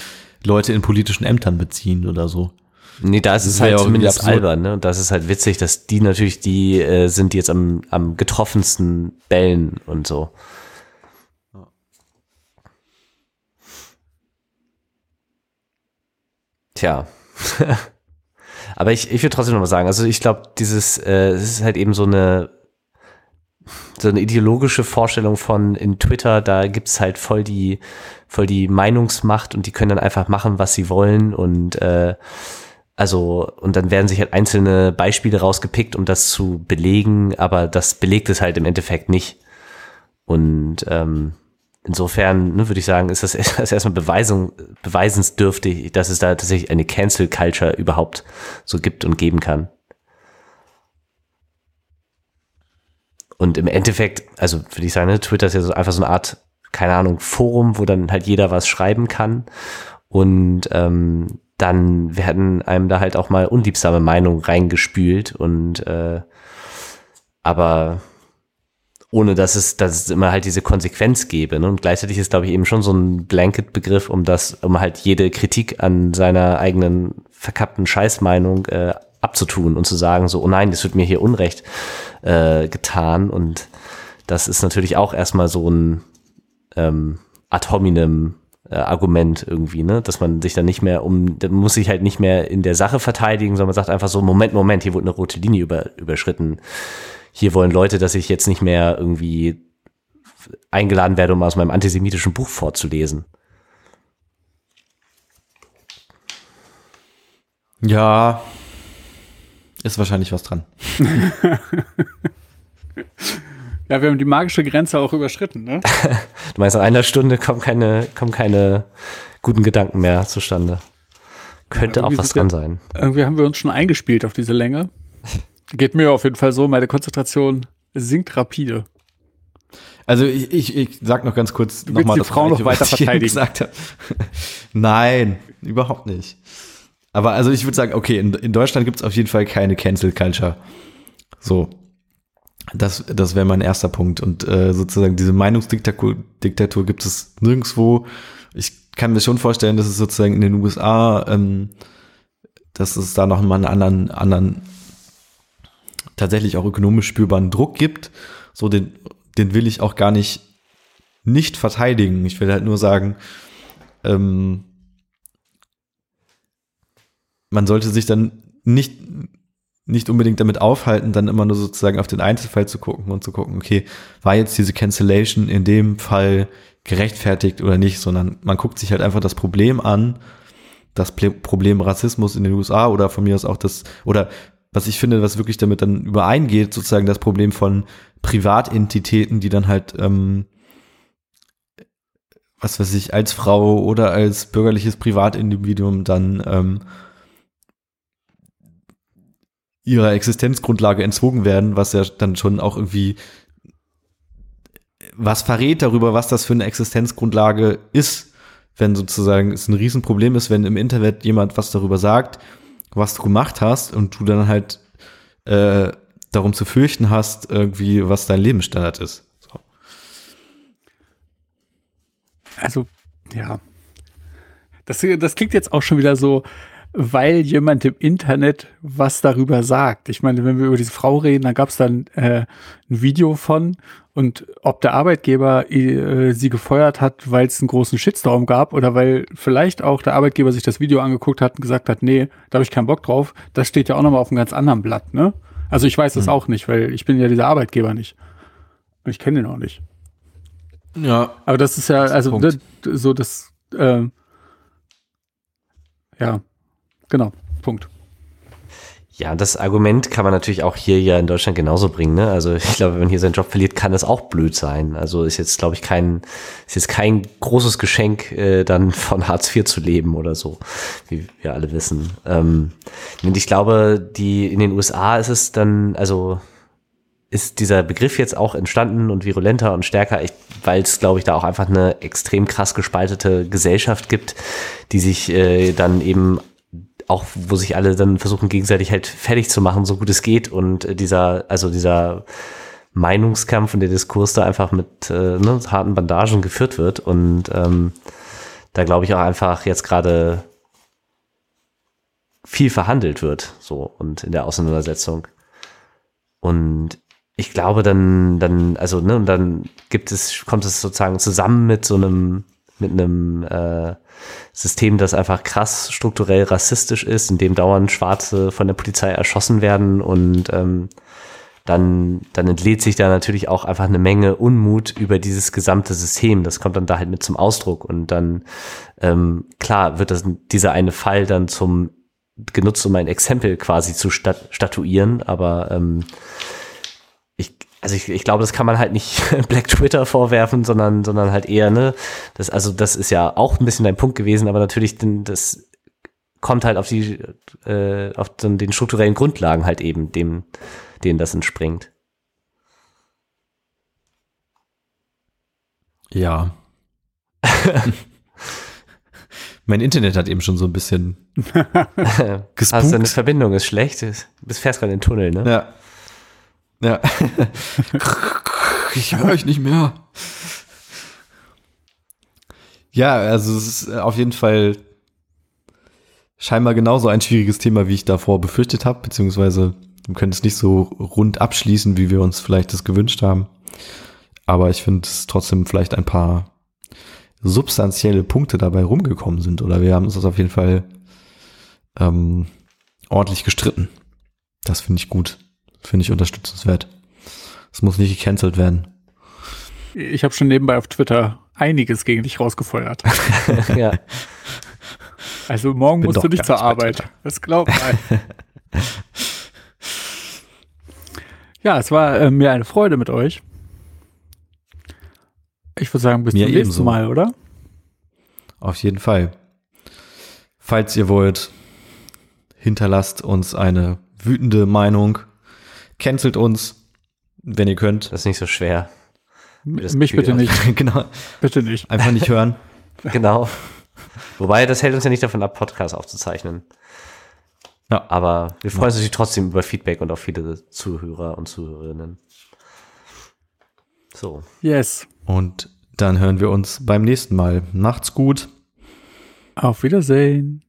Leute in politischen Ämtern beziehen oder so. Nee, da ist es halt ja zumindest albern, ne? Und das ist halt witzig, dass die natürlich die äh, sind, die jetzt am, am getroffensten bellen und so. Tja. Aber ich, ich würde trotzdem noch mal sagen, also ich glaube, dieses, äh, es ist halt eben so eine, so eine ideologische Vorstellung von in Twitter, da gibt's halt voll die, voll die Meinungsmacht und die können dann einfach machen, was sie wollen und äh, also, und dann werden sich halt einzelne Beispiele rausgepickt, um das zu belegen, aber das belegt es halt im Endeffekt nicht. Und ähm, insofern ne, würde ich sagen, ist das, das erstmal Beweisung, beweisensdürftig, dass es da tatsächlich eine Cancel Culture überhaupt so gibt und geben kann. Und im Endeffekt, also würde ich sagen, ne, Twitter ist ja so einfach so eine Art, keine Ahnung, Forum, wo dann halt jeder was schreiben kann. Und ähm, dann werden einem da halt auch mal unliebsame Meinungen reingespült und äh, aber ohne dass es, dass es immer halt diese Konsequenz gäbe. Ne? Und gleichzeitig ist, glaube ich, eben schon so ein Blanket-Begriff, um das, um halt jede Kritik an seiner eigenen verkappten Scheißmeinung äh, abzutun und zu sagen, so, oh nein, das wird mir hier Unrecht äh, getan. Und das ist natürlich auch erstmal so ein ähm, ad hominem äh, Argument irgendwie, ne? Dass man sich dann nicht mehr um, dann muss sich halt nicht mehr in der Sache verteidigen, sondern man sagt einfach so, Moment, Moment, hier wurde eine rote Linie über, überschritten hier wollen Leute, dass ich jetzt nicht mehr irgendwie eingeladen werde, um aus meinem antisemitischen Buch vorzulesen. Ja, ist wahrscheinlich was dran. ja, wir haben die magische Grenze auch überschritten, ne? du meinst, nach einer Stunde kommen keine, kommen keine guten Gedanken mehr zustande. Könnte ja, auch was dran sein. Irgendwie haben wir uns schon eingespielt auf diese Länge. Geht mir auf jeden Fall so, meine Konzentration sinkt rapide. Also ich, ich, ich sag noch ganz kurz du nochmal die Frau noch weiter verteidigen. Gesagt habe. Nein, überhaupt nicht. Aber also ich würde sagen, okay, in, in Deutschland gibt es auf jeden Fall keine Cancel Culture. So. Das, das wäre mein erster Punkt. Und äh, sozusagen diese Meinungsdiktatur Diktatur gibt es nirgendwo. ich kann mir schon vorstellen, dass es sozusagen in den USA, ähm, dass es da noch mal einen anderen, anderen tatsächlich auch ökonomisch spürbaren Druck gibt. So den, den will ich auch gar nicht nicht verteidigen. Ich will halt nur sagen, ähm, man sollte sich dann nicht, nicht unbedingt damit aufhalten, dann immer nur sozusagen auf den Einzelfall zu gucken und zu gucken, okay, war jetzt diese Cancellation in dem Fall gerechtfertigt oder nicht, sondern man guckt sich halt einfach das Problem an, das Problem Rassismus in den USA oder von mir aus auch das, oder was ich finde, was wirklich damit dann übereingeht, sozusagen das Problem von Privatentitäten, die dann halt, ähm, was weiß ich, als Frau oder als bürgerliches Privatindividuum dann ähm, ihrer Existenzgrundlage entzogen werden, was ja dann schon auch irgendwie was verrät darüber, was das für eine Existenzgrundlage ist, wenn sozusagen es ein Riesenproblem ist, wenn im Internet jemand was darüber sagt, was du gemacht hast und du dann halt äh, darum zu fürchten hast, irgendwie, was dein Lebensstandard ist. So. Also, ja. Das, das klingt jetzt auch schon wieder so, weil jemand im Internet was darüber sagt. Ich meine, wenn wir über diese Frau reden, dann gab es dann äh, ein Video von und ob der Arbeitgeber äh, sie gefeuert hat, weil es einen großen Shitstorm gab oder weil vielleicht auch der Arbeitgeber sich das Video angeguckt hat und gesagt hat, nee, da habe ich keinen Bock drauf, das steht ja auch nochmal auf einem ganz anderen Blatt, ne? Also ich weiß das hm. auch nicht, weil ich bin ja dieser Arbeitgeber nicht. Und ich kenne den auch nicht. Ja. Aber das ist ja, also das so das, äh, ja, Genau, Punkt. Ja, das Argument kann man natürlich auch hier ja in Deutschland genauso bringen. Ne? Also ich glaube, wenn man hier seinen Job verliert, kann das auch blöd sein. Also ist jetzt, glaube ich, kein ist jetzt kein großes Geschenk, äh, dann von Hartz IV zu leben oder so, wie wir alle wissen. Ähm, und ich glaube, die in den USA ist es dann, also ist dieser Begriff jetzt auch entstanden und virulenter und stärker, weil es, glaube ich, da auch einfach eine extrem krass gespaltete Gesellschaft gibt, die sich äh, dann eben auch wo sich alle dann versuchen gegenseitig halt fertig zu machen, so gut es geht und äh, dieser, also dieser Meinungskampf und der Diskurs da einfach mit äh, ne, harten Bandagen geführt wird und ähm, da glaube ich auch einfach jetzt gerade viel verhandelt wird, so und in der Auseinandersetzung. Und ich glaube dann, dann, also, ne, und dann gibt es, kommt es sozusagen zusammen mit so einem, mit einem äh, System, das einfach krass strukturell rassistisch ist, in dem dauernd Schwarze von der Polizei erschossen werden und ähm, dann, dann entlädt sich da natürlich auch einfach eine Menge Unmut über dieses gesamte System. Das kommt dann da halt mit zum Ausdruck. Und dann, ähm, klar, wird das, dieser eine Fall dann zum genutzt, um ein Exempel quasi zu stat statuieren, aber ähm, also ich, ich glaube, das kann man halt nicht Black Twitter vorwerfen, sondern, sondern halt eher, ne, das, also das ist ja auch ein bisschen dein Punkt gewesen, aber natürlich, das kommt halt auf die, äh, auf den, den strukturellen Grundlagen halt eben, dem, denen das entspringt. Ja. mein Internet hat eben schon so ein bisschen gespukt. Hast deine Verbindung ist schlecht. Du fährst gerade in den Tunnel, ne? Ja. Ja. ich höre euch nicht mehr. Ja, also es ist auf jeden Fall scheinbar genauso ein schwieriges Thema, wie ich davor befürchtet habe, beziehungsweise wir können es nicht so rund abschließen, wie wir uns vielleicht das gewünscht haben. Aber ich finde es trotzdem vielleicht ein paar substanzielle Punkte dabei rumgekommen sind. Oder wir haben uns das auf jeden Fall ähm, ordentlich gestritten. Das finde ich gut. Finde ich unterstützenswert. Es muss nicht gecancelt werden. Ich habe schon nebenbei auf Twitter einiges gegen dich rausgefeuert. ja. Also morgen Bin musst du nicht zur Arbeit. Das glaubt man. ja, es war äh, mir eine Freude mit euch. Ich würde sagen, bis mir zum nächsten ebenso. Mal, oder? Auf jeden Fall. Falls ihr wollt, hinterlasst uns eine wütende Meinung Cancelt uns, wenn ihr könnt. Das ist nicht so schwer. Mich bitte nicht. genau. Bitte nicht. Einfach nicht hören. genau. Wobei, das hält uns ja nicht davon ab, Podcasts aufzuzeichnen. Ja. Aber wir freuen uns natürlich trotzdem über Feedback und auch viele Zuhörer und Zuhörerinnen. So. Yes. Und Dann hören wir uns beim nächsten Mal. Macht's gut. Auf Wiedersehen.